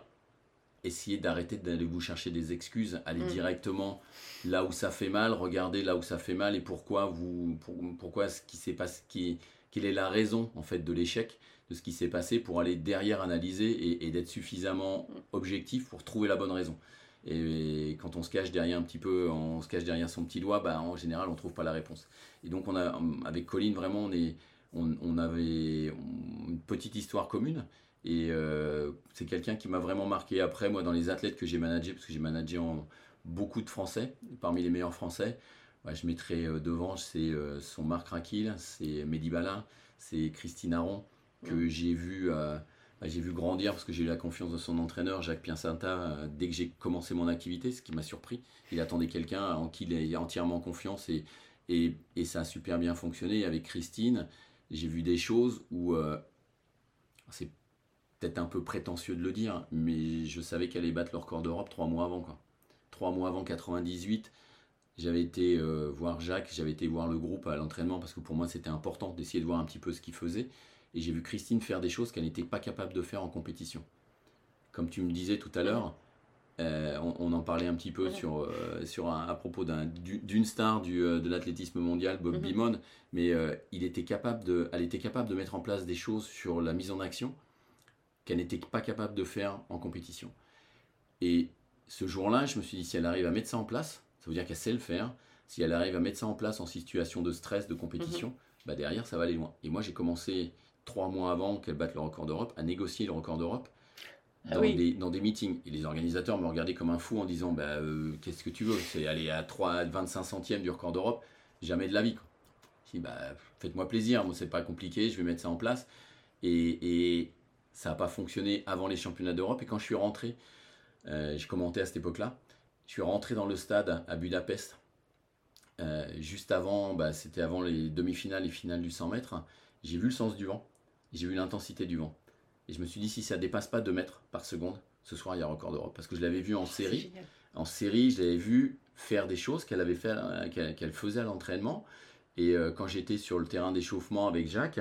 essayez d'arrêter d'aller vous chercher des excuses, aller Mm. directement là où ça fait mal, regardez là où ça fait mal et pourquoi vous, pour- pourquoi ce qui s'est passé, qui, quelle est la raison en fait de l'échec, ce qui s'est passé pour aller derrière analyser et, d'être suffisamment objectif pour trouver la bonne raison. Et quand on se cache derrière un petit peu, on se cache derrière son petit doigt, bah, en général, on trouve pas la réponse. Et donc, on a, avec Colin, vraiment, on, est, on, avait une petite histoire commune. Et euh, c'est quelqu'un qui m'a vraiment marqué après, moi, dans les athlètes que j'ai managés, parce que j'ai managé en, beaucoup de Français, parmi les meilleurs Français. Ouais, je mettrai euh, devant, c'est euh, son Marc Raquil, c'est Mehdi Balin, c'est Christine Aron, que j'ai vu, euh, bah, j'ai vu grandir parce que j'ai eu la confiance de son entraîneur, Jacques Piacentin, euh, dès que j'ai commencé mon activité, ce qui m'a surpris. Il attendait quelqu'un en qui il a entièrement confiance et, et, et ça a super bien fonctionné. Avec Christine, j'ai vu des choses où euh, c'est peut-être un peu prétentieux de le dire, mais je savais qu'elle allait battre le record d'Europe trois mois avant. Quoi. Trois mois avant 98, j'avais été euh, voir Jacques, j'avais été voir le groupe à l'entraînement parce que pour moi c'était important d'essayer de voir un petit peu ce qu'il faisait. Et j'ai vu Christine faire des choses qu'elle n'était pas capable de faire en compétition. Comme tu me disais tout à l'heure, euh, on, on en parlait un petit peu Mhm. sur, euh, sur un- à propos d'un- du- d'une star du, euh, de l'athlétisme mondial, Bob Mhm. Beamon, mais euh, il était capable de, elle était capable de mettre en place des choses sur la mise en action qu'elle n'était pas capable de faire en compétition. Et ce jour-là, je me suis dit, si elle arrive à mettre ça en place, ça veut dire qu'elle sait le faire. Si elle arrive à mettre ça en place en situation de stress, de compétition, bah derrière, ça va aller loin. Et moi, j'ai commencé trois mois avant qu'elle batte le record d'Europe à négocier le record d'Europe Ah dans, oui. des, dans des meetings. Et les organisateurs me regardaient comme un fou en disant bah, euh, Qu'est-ce que tu veux? C'est aller à 3, 25 centièmes du record d'Europe Jamais de la vie. Quoi. Je dis bah, Faites-moi plaisir, moi, c'est pas compliqué, je vais mettre ça en place. Et, et ça n'a pas fonctionné avant les championnats d'Europe. Et quand je suis rentré, euh, je commentais à cette époque-là, je suis rentré dans le stade à Budapest. euh, juste avant, bah, c'était avant les demi-finales et finales du 100 mètres. J'ai vu le sens du vent, j'ai vu l'intensité du vent. Et je me suis dit, si ça dépasse pas 2 mètres par seconde, ce soir, il y a record d'Europe. Parce que je l'avais vu en série. En série, je l'avais vu faire des choses qu'elle avait fait, euh, qu'elle faisait à l'entraînement. Et euh, quand j'étais sur le terrain d'échauffement avec Jacques,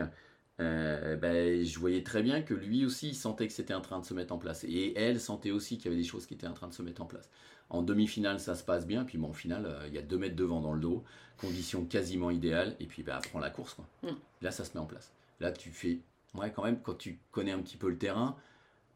euh, ben, je voyais très bien que lui aussi, il sentait que c'était en train de se mettre en place. Et elle sentait aussi qu'il y avait des choses qui étaient en train de se mettre en place. En demi-finale, ça se passe bien. Puis bon, en finale, euh, il y a 2 mètres de vent dans le dos, conditions quasiment idéales. Et puis, ben, prends la course. Quoi. Mm. Là, ça se met en place. Là, tu fais. Ouais, quand même, quand tu connais un petit peu le terrain,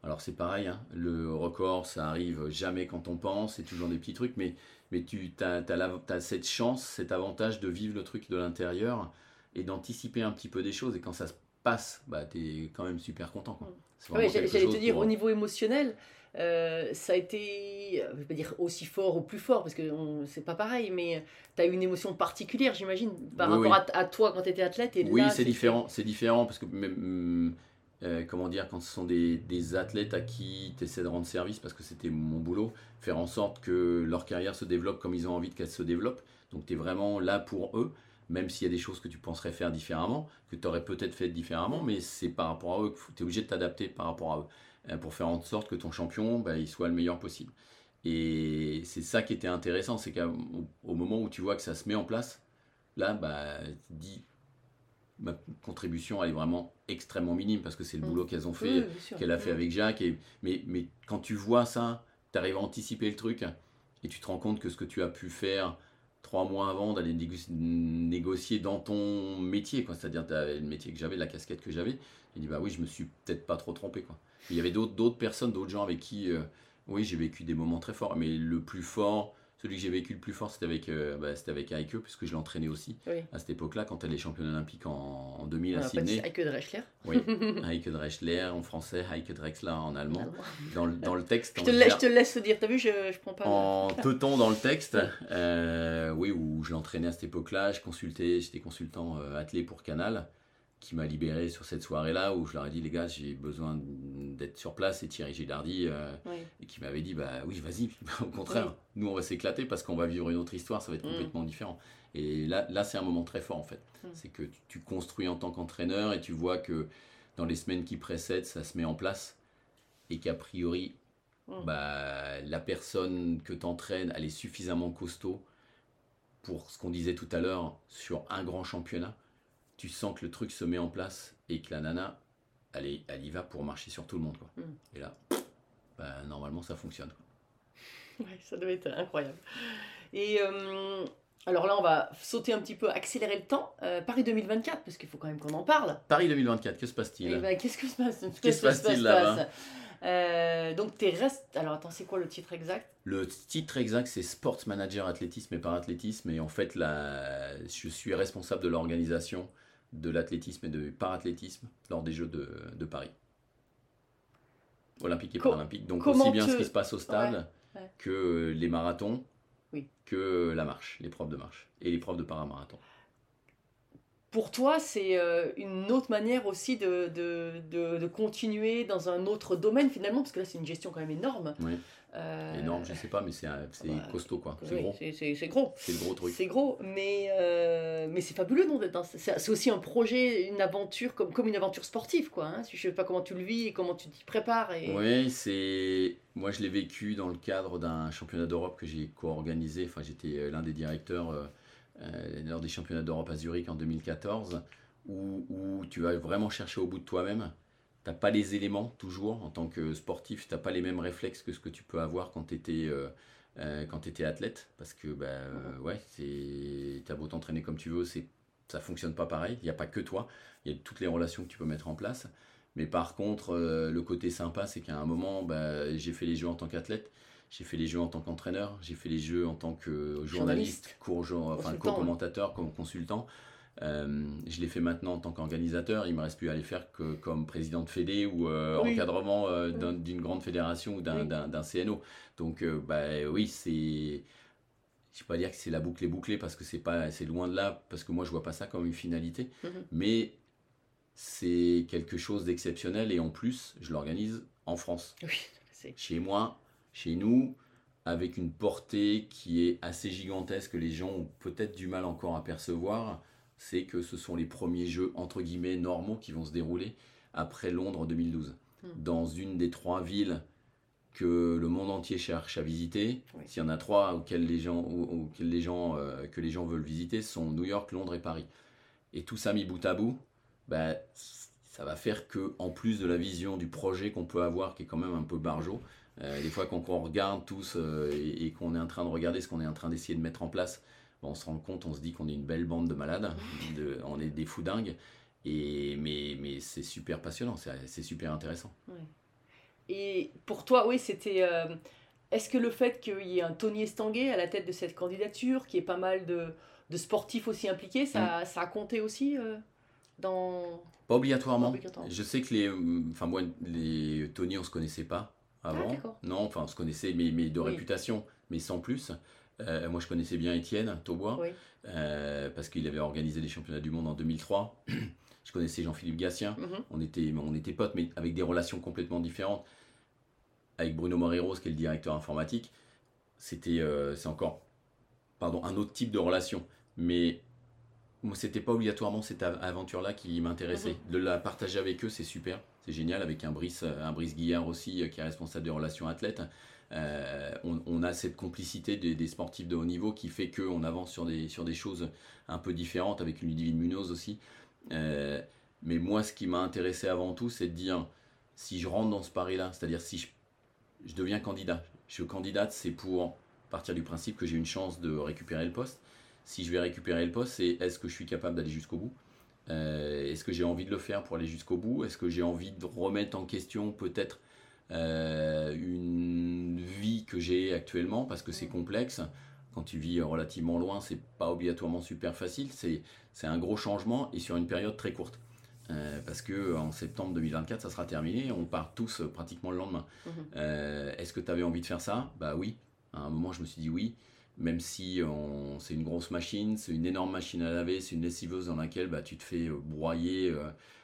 alors c'est pareil, hein, le record, ça arrive jamais quand on pense, c'est toujours des petits trucs, mais, mais tu as, cette chance, cet avantage de vivre le truc de l'intérieur et d'anticiper un petit peu des choses. Et quand ça se passe, bah, tu es quand même super content. quoi. Ouais, j'allais te dire, pour- au niveau émotionnel, euh, ça a été, euh, je vais pas dire aussi fort ou plus fort, parce que c'est pas pareil, mais tu as eu une émotion particulière, j'imagine, par Oui, rapport À, à toi quand tu étais athlète. Et Oui, c'est différent. C'est différent parce que même, hum, euh, comment dire, quand ce sont des, des athlètes à qui tu essaies de rendre service, parce que c'était mon boulot, faire en sorte que leur carrière se développe comme ils ont envie qu'elle se développe. Donc tu es vraiment là pour eux, même s'il y a des choses que tu penserais faire différemment, que tu aurais peut-être fait différemment, mais c'est par rapport à eux que tu es obligé de t'adapter par rapport à eux, pour faire en sorte que ton champion, bah, il soit le meilleur possible. Et c'est ça qui était intéressant, c'est qu'au au moment où tu vois que ça se met en place, là, bah, tu dis, ma contribution elle est vraiment extrêmement minime parce que c'est le Mm. boulot qu'elles ont fait, Oui, qu'elle a fait Mm. avec Jacques. Et, mais, mais quand tu vois ça, tu arrives à anticiper le truc et tu te rends compte que ce que tu as pu faire trois mois avant d'aller négo- négocier dans ton métier, quoi. c'est-à-dire le métier que j'avais, la casquette que j'avais, il dit bah oui, je me suis peut-être pas trop trompé. Quoi. Il y avait d'autres personnes, d'autres gens avec qui euh, Oui, j'ai vécu des moments très forts, mais le plus fort, celui que j'ai vécu le plus fort, c'était avec, euh, bah, c'était avec Heike, puisque je l'entraînais aussi Oui. à cette époque-là, quand elle est championne olympique en, en 2000 On à Sydney. avec de Reschler. Oui, [LAUGHS] Heike Drechsler en français, Heike Drexler en allemand. Dans le, dans le texte, Je te, se laisse, je te laisse dire, t'as vu, je, je prends pas. en teuton dans le texte, euh, oui, où je l'entraînais à cette époque-là, je consultais, j'étais consultant euh, attelé pour Canal, qui m'a libéré sur cette soirée-là, où je leur ai dit, les gars, j'ai besoin d'être sur place, et Thierry Gilardi, euh, Oui. et qui m'avait dit, bah oui, vas-y, [LAUGHS] au contraire, nous on va s'éclater parce qu'on va vivre une autre histoire, ça va être Mm. complètement différent. Et là, là c'est un moment très fort en fait. Mm. C'est que tu, tu construis en tant qu'entraîneur et tu vois que dans les semaines qui précèdent, ça se met en place et qu'a priori, Mm. bah, la personne que tu entraînes, elle est suffisamment costaud pour ce qu'on disait tout à l'heure sur un grand championnat. Tu sens que le truc se met en place et que la nana, elle, est- elle y va pour marcher sur tout le monde. Quoi. Mm. Et là, bah, normalement, ça fonctionne. quoi. Ouais, ça doit être incroyable. Et euh, alors là, on va sauter un petit peu, accélérer le temps. Euh, Paris 2024, parce qu'il faut quand même qu'on en parle. Paris 2024, que se Eh passe-t-il ben, Qu'est-ce que se passe? Que se passe-t-il là-bas? Euh, Donc, t'es reste. Alors, attends, c'est quoi le titre exact? Le titre exact, c'est Sports Manager Athlétisme et Parathlétisme. Et en fait, la... je suis responsable de l'organisation de l'athlétisme et de parathlétisme lors des Jeux de, de Paris. Olympique et Co- paralympique. Donc aussi bien ce qui se passe au stade Ouais, ouais. que les marathons, Oui. que la marche, l'épreuve de marche et l'épreuve de paramarathon. Pour toi, c'est euh, une autre manière aussi de, de, de, de continuer dans un autre domaine finalement, parce que là, c'est une gestion quand même énorme. Oui. Euh, Énorme, je sais pas, mais c'est bah, costaud quoi. C'est oui, gros. c'est- gros. C'est le gros truc. C'est gros, mais, euh, mais c'est fabuleux. non, C'est aussi un projet, une aventure, comme, comme une aventure sportive. Quoi, hein. Je sais pas comment tu le vis et comment tu t'y prépares. Et... Oui, c'est. Moi, je l'ai vécu dans le cadre d'un championnat d'Europe que j'ai co-organisé. Enfin, j'étais euh, l'un des directeurs euh, lors des championnats d'Europe à Zurich en 2014, où, où tu vas vraiment chercher au bout de toi-même. Tu n'as pas les éléments, toujours, en tant que sportif, tu n'as pas les mêmes réflexes que ce que tu peux avoir quand tu étais, quand tu étais athlète. Parce que, bah, euh, ouais, tu as beau t'entraîner comme tu veux, c'est ça fonctionne pas pareil. Il n'y a pas que toi, il y a toutes les relations que tu peux mettre en place. Mais par contre, euh, le côté sympa, c'est qu'à un moment, bah, j'ai fait les jeux en tant qu'athlète, j'ai fait les jeux en tant qu'entraîneur, j'ai fait les jeux en tant que journaliste, enfin, co-commentateur, comme consultant. Euh, je l'ai fait maintenant en tant qu'organisateur. Il me reste plus à les faire que comme président de fédé ou euh, Oui. encadrement euh, d'un- d'une grande fédération ou d'un Oui. CNO. Donc, bah, oui, c'est. Je ne vais pas dire que c'est la boucle est bouclée parce que c'est pas, c'est loin de là, parce que moi je vois pas ça comme une finalité, Mhm. mais c'est quelque chose d'exceptionnel et en plus je l'organise en France, Oui, chez moi, chez nous, avec une portée qui est assez gigantesque que les gens ont peut-être du mal encore à percevoir, c'est que ce sont les premiers jeux entre guillemets normaux qui vont se dérouler après Londres 2012, Mhm. dans une des trois villes que le monde entier cherche à visiter. Oui. S'il y en a trois auxquelles les gens, auxquelles les gens, euh, que les gens veulent visiter, ce sont New York, Londres et Paris. Et tout ça mis bout à bout, bah, ça va faire que, en plus de la vision du projet qu'on peut avoir, qui est quand même un peu barjot, euh, des fois quand on regarde tous euh, et, et qu'on est en train de regarder ce qu'on est en train d'essayer de mettre en place, on se rend compte, on se dit qu'on est une belle bande de malades, [LAUGHS] de- on est des fous dingues. Et, mais mais c'est super passionnant, c'est super intéressant. Et pour toi, oui, c'était. euh, Est-ce que le fait qu'il y ait un Tony Estanguet à la tête de cette candidature, qu'il y ait pas mal de, de sportifs aussi impliqués, ça, ça a compté aussi euh, dans. Pas obligatoirement. Pas obligatoirement. Je sais que les. euh, Enfin, moi, les Tony, on se connaissait pas avant. Ah, non, enfin, on se connaissait, mais, mais de Oui. réputation, mais sans plus. Euh, moi, je connaissais bien Étienne Taubois, Oui. euh, parce qu'il avait organisé les championnats du monde en 2003. [CLEARS THROAT] je connaissais Jean-Philippe Gatien. Mhm. On était, on était potes, mais avec des relations complètement différentes. Avec Bruno Moreros, qui est le directeur informatique, c'était, euh, c'est encore, pardon, un autre type de relation. Mais moi, c'était pas obligatoirement cette av- aventure-là qui m'intéressait. De la partager avec eux, c'est super, c'est génial. Avec un Brice, un Brice Guillard aussi, qui est responsable des relations athlètes. Euh, on, a cette complicité des, sportifs de haut niveau qui fait qu'on avance sur des, sur des choses un peu différentes, avec une Ludivine Munoz aussi. Euh, mais moi, ce qui m'a intéressé avant tout, c'est de dire, si je rentre dans ce pari-là, c'est-à-dire si je, deviens candidat, je candidate, c'est pour partir du principe que j'ai une chance de récupérer le poste. Si je vais récupérer le poste, c'est est-ce que je suis capable d'aller jusqu'au bout? Euh, Est-ce que j'ai envie de le faire pour aller jusqu'au bout? Est-ce que j'ai envie de remettre en question peut-être euh, une que j'ai actuellement parce que c'est complexe. Quand tu vis relativement loin, c'est pas obligatoirement super facile. C'est c'est un gros changement et sur une période très courte. Euh, parce que en septembre 2024, ça sera terminé. On part tous euh, pratiquement le lendemain. Mhm. Euh, Est-ce que tu avais envie de faire ça? Bah oui. À un moment, je me suis dit oui. Même si on- c'est une grosse machine, c'est une énorme machine à laver, c'est une lessiveuse dans laquelle bah, tu te fais broyer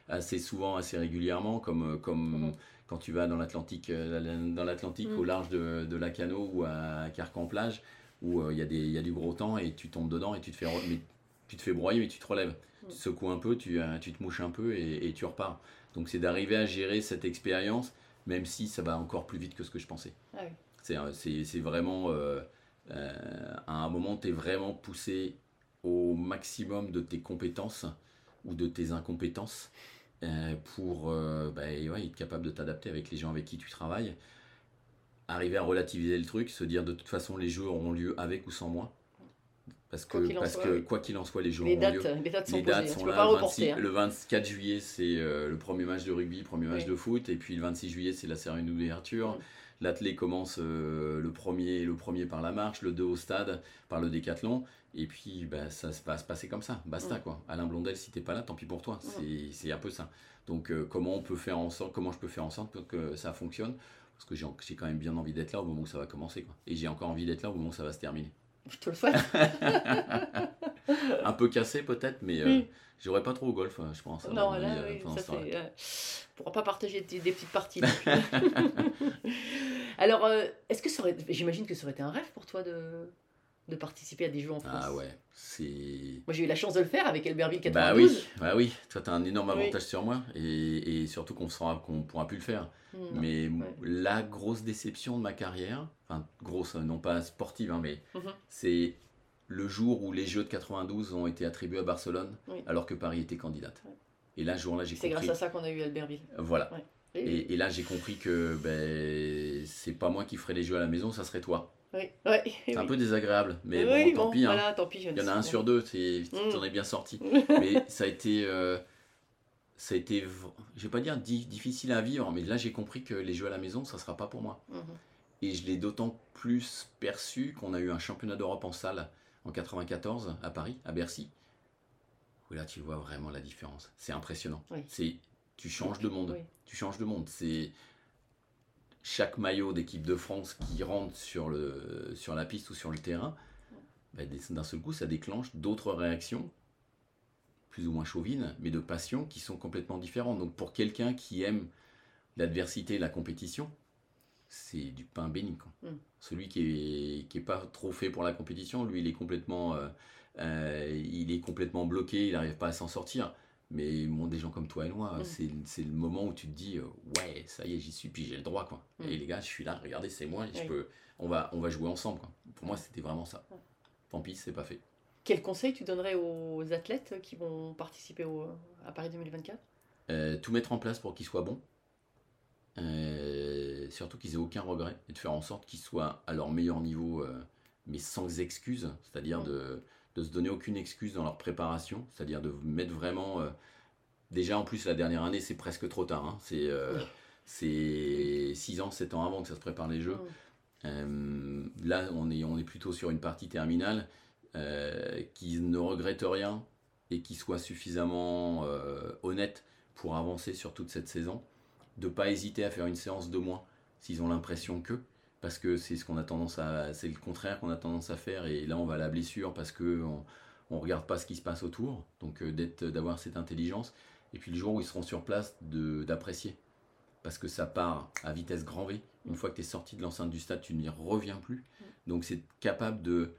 assez souvent, assez régulièrement, comme, comme Mhm. Quand tu vas dans l'Atlantique, euh, la- dans l'Atlantique Mhm. au large de, de Lacano ou à Carcan-Plage, où euh, il y, a y du gros temps et tu tombes dedans et tu te fais, re- mais, tu te fais broyer, mais tu te relèves. Mhm. Tu te secoues un peu, tu, euh, tu te mouches un peu et, et tu repars. Donc c'est d'arriver à gérer cette expérience, même si ça va encore plus vite que ce que je pensais. Ah oui. C'est, vraiment, euh, euh, à un moment, tu es vraiment poussé au maximum de tes compétences ou de tes incompétences pour euh, bah, ouais, être capable de t'adapter avec les gens avec qui tu travailles. Arriver à relativiser le truc, se dire de toute façon les jeux auront lieu avec ou sans moi. Parce que, Quoi qu'il en parce soit, que quoi qu'il en soit, les jeux Les auront dates, lieu. les dates sont Les dates hein. sont là. pas le, reporter. 26 hein. le 24 juillet, c'est euh, le premier match de rugby, premier match Oui. de foot. Et puis le 26 juillet, c'est la cérémonie d'ouverture. Mm. L'athlé commence euh, le, premier, le premier par la marche, le 2 au stade, par le décathlon. Et puis bah, ça va se passer comme ça. Basta Mm. quoi. Alain Blondel, si t'es pas là, tant pis pour toi. Mm. C'est- un peu ça. Donc euh, comment on peut faire en sorte, comment je peux faire en sorte pour que ça fonctionne? Parce que j'ai quand même bien envie d'être là au moment où ça va commencer. Quoi. Et j'ai encore envie d'être là au moment où ça va se terminer. Je te le souhaite. [LAUGHS] un peu cassé peut-être, mais euh, Oui. j'aurais pas trop au golf, euh, je pense. non, là, euh, oui, ça c'est. euh, pourra pas partager des, des petites parties. [LAUGHS] Alors, est-ce que ça aurait. J'imagine que ça aurait été un rêve pour toi de, de participer à des jeux en France. Ah ouais, c'est. Moi, j'ai eu la chance de le faire avec Albertville Bah 92. oui, bah oui, toi t'as un énorme Oui. avantage sur moi et, et surtout qu'on saura qu'on pourra plus le faire. Hmm. Mais Ouais. la grosse déception de ma carrière, enfin grosse, non pas sportive, hein, mais Mhm. c'est le jour où les Jeux de 92 ont été attribués à Barcelone Oui. alors que Paris était candidate. Ouais. Et là, ce jour-là, j'ai C'est compris. grâce à ça qu'on a eu Albertville. Voilà. Et, et là, j'ai compris que ben, c'est pas moi qui ferai les Jeux à la maison, ça serait toi. Oui, oui, C'est un peu désagréable, mais oui, bon, tant pis. hein. Voilà, tant pis. Il y en a un sur deux, Mm. t'en es bien sorti. [LAUGHS] Mais ça a été, euh, ça a été, je vais pas dire di- difficile à vivre, mais là j'ai compris que les jeux à la maison, ça sera pas pour moi. Mhm. Et je l'ai d'autant plus perçu qu'on a eu un championnat d'Europe en salle en 94 à Paris, à Bercy. Où là tu vois vraiment la différence. C'est impressionnant. Oui. C'est, tu changes de monde. Oui. Tu changes de monde. C'est chaque maillot d'équipe de France qui rentre sur, le, sur la piste ou sur le terrain, bah, des- d'un seul coup, ça déclenche d'autres réactions, plus ou moins chauvines, mais de passions qui sont complètement différentes. Donc pour quelqu'un qui aime l'adversité et la compétition, c'est du pain béni. quoi. Mm. Celui qui est, qui est pas trop fait pour la compétition, lui, il est complètement, euh, euh, il est complètement bloqué, il n'arrive pas à s'en sortir. Mais bon, des gens comme toi et moi, Mm. c'est, le moment où tu te dis, euh, ouais, ça y est, j'y suis, puis j'ai le droit. quoi. Mm. Et les gars, je suis là, regardez, c'est moi, je peux, on, va, on va jouer ensemble. quoi. Pour moi, c'était vraiment ça. Ouais. Tant pis, c'est pas fait. Quel conseil tu donnerais aux athlètes qui vont participer au, à Paris 2024 Euh, tout mettre en place pour qu'ils soient bons. Euh, surtout qu'ils aient aucun regret et de faire en sorte qu'ils soient à leur meilleur niveau, euh, mais sans excuse, c'est-à-dire Mm. de, de se donner aucune excuse dans leur préparation, c'est-à-dire de mettre vraiment. euh, déjà en plus la dernière année c'est presque trop tard, hein. c'est euh, Oui. c'est 6 ans, 7 ans avant que ça se prépare les jeux. Euh, là, on est, on est plutôt sur une partie terminale euh, qui ne regrette rien et qui soit suffisamment honnête pour avancer sur toute cette saison. De pas hésiter à faire une séance de moins s'ils ont l'impression que, parce que c'est ce qu'on a tendance à, c'est le contraire qu'on a tendance à faire et là on va à la blessure parce que on, on regarde pas ce qui se passe autour. Donc euh, d'être, d'avoir cette intelligence et puis le jour où ils seront sur place de, d'apprécier parce que ça part à vitesse grand V. Une fois que tu es sorti de l'enceinte du stade, tu n'y reviens plus. Donc c'est capable de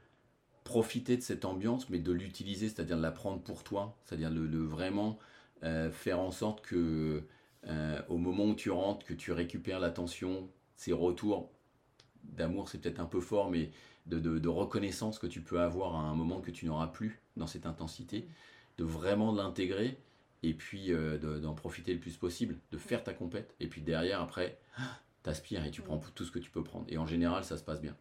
profiter de cette ambiance, mais de l'utiliser, c'est-à-dire de la prendre pour toi, c'est-à-dire de, de vraiment euh, faire en sorte que euh, au moment où tu rentres, que tu récupères l'attention, ces retours d'amour, c'est peut-être un peu fort, mais de, de- de reconnaissance que tu peux avoir à un moment que tu n'auras plus dans cette intensité, de vraiment l'intégrer et puis euh, de- d'en profiter le plus possible, de faire ta compète, et puis derrière, après, [GASPS] t'aspires et tu prends tout ce que tu peux prendre. Et en général, ça se passe bien.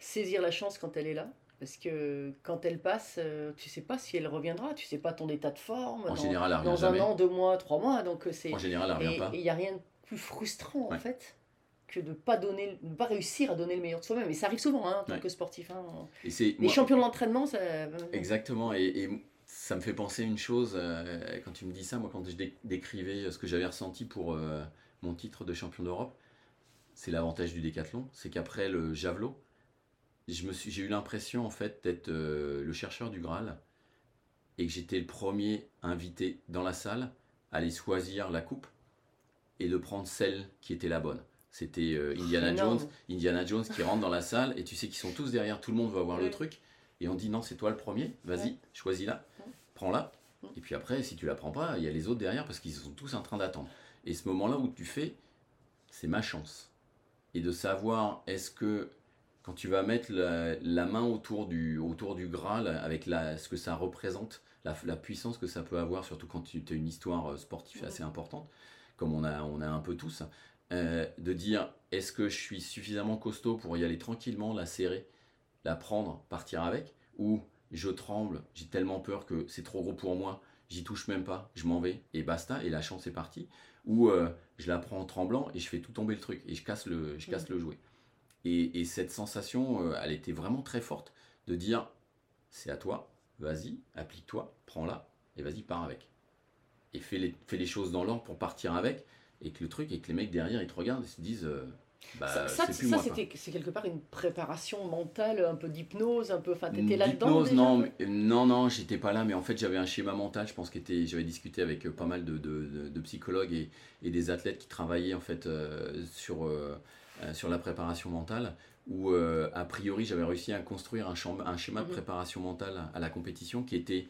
Saisir la chance quand elle est là. Parce que quand elle passe, euh, tu sais pas si elle reviendra, tu sais pas ton état de forme. En dans, général, elle revient dans jamais. un an, deux mois, trois mois. Donc euh, c'est. En général, elle revient Et pas. il n'y a rien de plus frustrant en fait que de pas donner, de pas réussir à donner le meilleur de soi-même. Et ça arrive souvent hein, en tant Ouais. que sportif. hein. Et Les moi- champions de l'entraînement, ça. Exactement, et, et ça me fait penser une chose, euh, quand tu me dis ça, moi quand je dé- décrivais ce que j'avais ressenti pour euh, mon titre de champion d'Europe, c'est l'avantage du décathlon, c'est qu'après le javelot, j'ai eu l'impression en fait d'être euh, le chercheur du Graal, et que j'étais le premier invité dans la salle à aller choisir la coupe, et de prendre celle qui était la bonne. C'était euh, Indiana. Jones, Indiana Jones qui rentre dans la salle, et tu sais qu'ils sont tous derrière, tout le monde va voir le truc, et on dit non, c'est toi le premier, vas-y, Ouais. choisis-la, Ouais. prends-la. Ouais. Et puis après, si tu la prends pas, il y a les autres derrière parce qu'ils sont tous en train d'attendre. Et ce moment-là où tu fais, c'est ma chance. Et de savoir, est-ce que quand tu vas mettre la, la main autour du, autour du Graal, avec la, ce que ça représente, la, la puissance que ça peut avoir, surtout quand tu as une histoire euh, sportive assez importante, comme on a, on a un peu tous, euh, de dire, est-ce que je suis suffisamment costaud pour y aller tranquillement, la serrer, la prendre, partir avec, ou je tremble, j'ai tellement peur que c'est trop gros pour moi, j'y touche même pas, je m'en vais et basta, et la chance est partie. Ou euh, je la prends en tremblant et je fais tout tomber le truc et je casse le, je casse le jouet. Et, et cette sensation, euh, elle était vraiment très forte de dire c'est à toi, vas-y, applique-toi, prends-la et vas-y, pars avec. Et fais les, fais les choses dans l'ordre pour partir avec. Et que le truc, et que les mecs derrière, ils te regardent et se disent euh, bah, ça, ça, c'est c'était, c'est quelque part une préparation mentale, un peu d'hypnose, un peu. Enfin, t'étais là-dedans. Déjà, non, mais- non, non, j'étais pas là, mais en fait j'avais un schéma mental. Je pense que j'avais discuté avec euh, pas mal de, de- de- de psychologues et, et des athlètes qui travaillaient en fait euh, sur, euh, sur la préparation mentale, où a priori j'avais réussi à construire un, champ- un schéma de Mhm. préparation mentale à la compétition qui était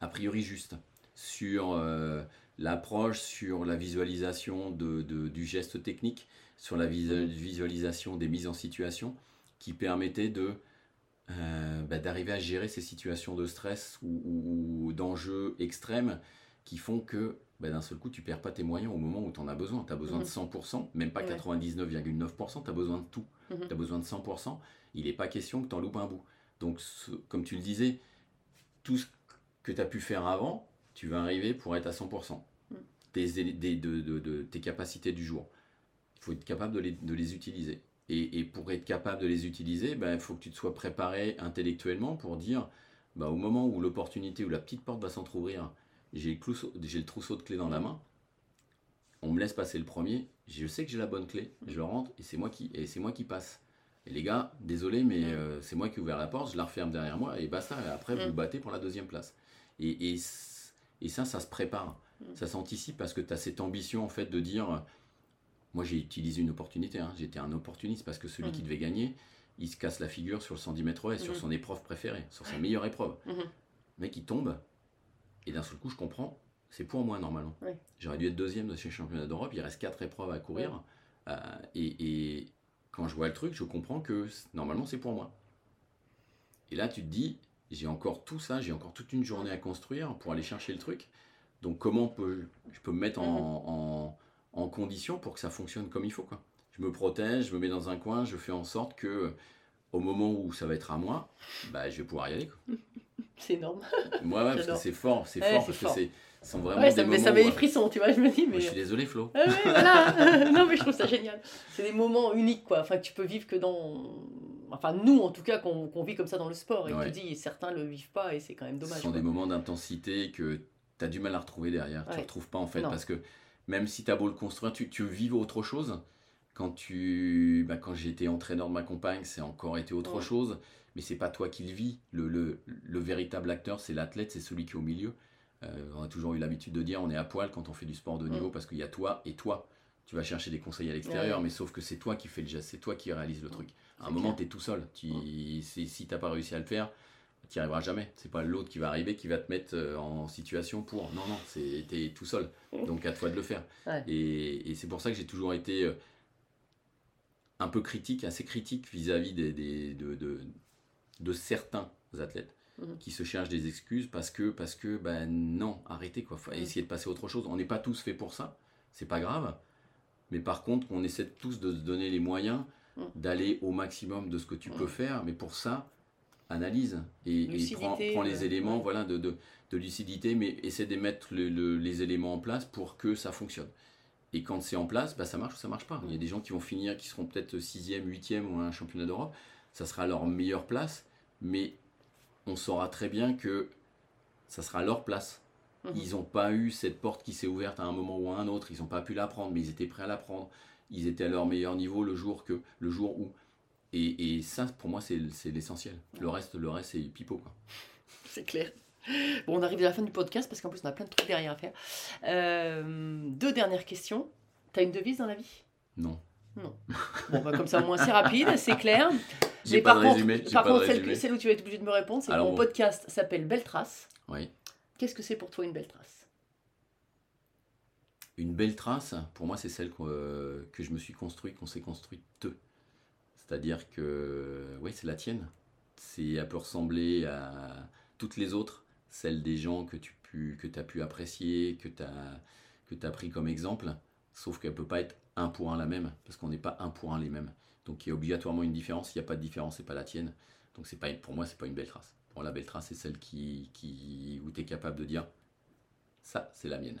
a priori juste sur l'approche, sur la visualisation de, de- du geste technique, sur la visu- Mhm. visualisation des mises en situation, qui permettait de euh, bah, d'arriver à gérer ces situations de stress ou, ou- ou d'enjeux extrêmes qui font que bah, d'un seul coup tu perds pas tes moyens au moment où tu en as besoin. Tu as besoin Mhm. de 100%, même pas Ouais. 99,9%, tu as besoin de tout. Mhm. Tu as besoin de 100%. Il n'est pas question que tu en loupes un bout. Donc, ce- comme tu le disais, tout ce que tu as pu faire avant, tu vas arriver pour être à 100%. Mhm. Tes, des- de, de- de- tes capacités du jour. Il faut être capable de les, de les utiliser. Et, et pour être capable de les utiliser, ben, il faut que tu te sois préparé intellectuellement pour dire, ben, au moment où l'opportunité ou la petite porte va s'entrouvrir, j'ai le, trousseau de clés dans la main, on me laisse passer le premier, je sais que j'ai la bonne clé, je rentre et c'est moi qui, et c'est moi qui passe. Et les gars, désolé, mais Mm. euh, c'est moi qui ai ouvert la porte, je la referme derrière moi et basta. Et après, vous Mm. battez pour la deuxième place. Et, et ça, ça se prépare, Mm. ça s'anticipe parce que tu as cette ambition en fait de dire, euh, moi j'ai utilisé une opportunité, hein, j'étais un opportuniste parce que celui Mm. qui devait gagner, il se casse la figure sur le 110 mètres haies, sur Mhm. son épreuve préférée, sur sa meilleure épreuve. Mhm. Le mec il tombe, et d'un seul coup je comprends, c'est pour moi normalement. J'aurais dû être deuxième de ces championnats d'Europe, il reste quatre épreuves à courir, euh, et, et quand je vois le truc, je comprends que normalement c'est pour moi. Et là tu te dis, j'ai encore tout ça, j'ai encore toute une journée à construire pour aller chercher le truc, donc comment je peux me mettre en, en, en condition pour que ça fonctionne comme il faut quoi. Je me protège, je me mets dans un coin, je fais en sorte que au moment où ça va être à moi, bah, je vais pouvoir y aller. [LAUGHS] C'est énorme. Moi, ouais, parce que c'est fort, c'est Ouais, fort, parce fort. que c'est sont vraiment Ouais, des ça, me met- moments ça met des euh, frissons, tu vois. Je me dis, moi, mais. je suis désolé, Flo. Ouais, voilà. [LAUGHS] non, mais je trouve ça génial. C'est des moments uniques, quoi. Enfin, que tu peux vivre que dans. Enfin, nous, en tout cas, qu'on vit comme ça dans le sport. Et Ouais. tu dis, certains le vivent pas et c'est quand même Ce dommage. sont quoi. des moments d'intensité que tu as du mal à retrouver derrière. Tu ne retrouves pas en fait. Non. Parce que même si tu as beau le construire, tu, tu vis autre chose. Quand, tu, bah, quand j'ai été entraîneur de ma compagne, c'est encore été autre Ouais. chose. Mais c'est pas toi qui le vis. Le, le, le véritable acteur, c'est l'athlète, c'est celui qui est au milieu. Euh, on a toujours eu l'habitude de dire on est à poil quand on fait du sport de niveau Mm. parce qu'il y a toi et toi. Tu vas chercher des conseils à l'extérieur, Ouais. mais sauf que c'est toi qui fais le geste, c'est toi qui réalise le truc. À un moment, tu es tout seul. Tu, c'est- si tu n'as pas réussi à le faire, tu n'y arriveras jamais. C'est pas l'autre qui va arriver qui va te mettre euh, en situation pour. Non, non, c'est t'es tout seul. Donc à toi de le faire. Ouais. Et, et c'est pour ça que j'ai toujours été euh, un peu critique, assez critique vis-à-vis des, des- de, de, de certains athlètes Mhm. qui se cherchent des excuses parce que, parce que ben non, arrêtez quoi. Faut essayer de passer à autre chose. On n'est pas tous faits pour ça. C'est pas grave. Mais par contre, on essaie tous de se donner les moyens Mhm. d'aller au maximum de ce que tu peux Mhm. faire. Mais pour ça, analyse et, prends, prends les euh, éléments ouais. voilà, de, de, de lucidité, mais essaie de mettre le- le- les éléments en place pour que ça fonctionne. Et quand c'est en place, bah, ça marche ou ça marche pas. Il y a des gens qui vont finir, qui seront peut-être 6e, 8e ou un championnat d'Europe. Ça sera leur meilleure place, mais on saura très bien que ça sera leur place. Mhm. Ils n'ont pas eu cette porte qui s'est ouverte à un moment ou à un autre. Ils n'ont pas pu la prendre, mais ils étaient prêts à la prendre. Ils étaient à leur meilleur niveau le jour, que, le jour où. Et, et ça, pour moi, c'est l'essentiel. Le reste, le reste c'est pipeau. Quoi. [LAUGHS] C'est clair. Bon, on arrive à la fin du podcast parce qu'en plus on a plein de trucs derrière à faire. Euh, deux dernières questions. T'as une devise dans la vie? Non. Bon, bah, comme ça au moins c'est rapide, c'est clair. [LAUGHS] Mais pas par de contre, résumé. par pas contre celle, où tu vas être obligé de me répondre, c'est que mon bon. podcast s'appelle Belle Trace. Oui. Qu'est-ce que c'est pour toi une belle trace Une belle trace, pour moi, c'est celle que, euh, que je me suis construit, qu'on s'est construite. C'est-à-dire que, oui, c'est la tienne. C'est, elle peut ressembler à toutes les autres, celles des gens que tu que as pu apprécier, que tu as, pris comme exemple, sauf qu'elle peut pas être un pour un la même, parce qu'on n'est pas un pour un les mêmes. Donc il y a obligatoirement une différence. S'il n'y a pas de différence, c'est pas la tienne. Donc pas, pour moi, c'est pas une belle trace. La belle trace, c'est celle qui, qui, où tu es capable de dire, ça, c'est la mienne.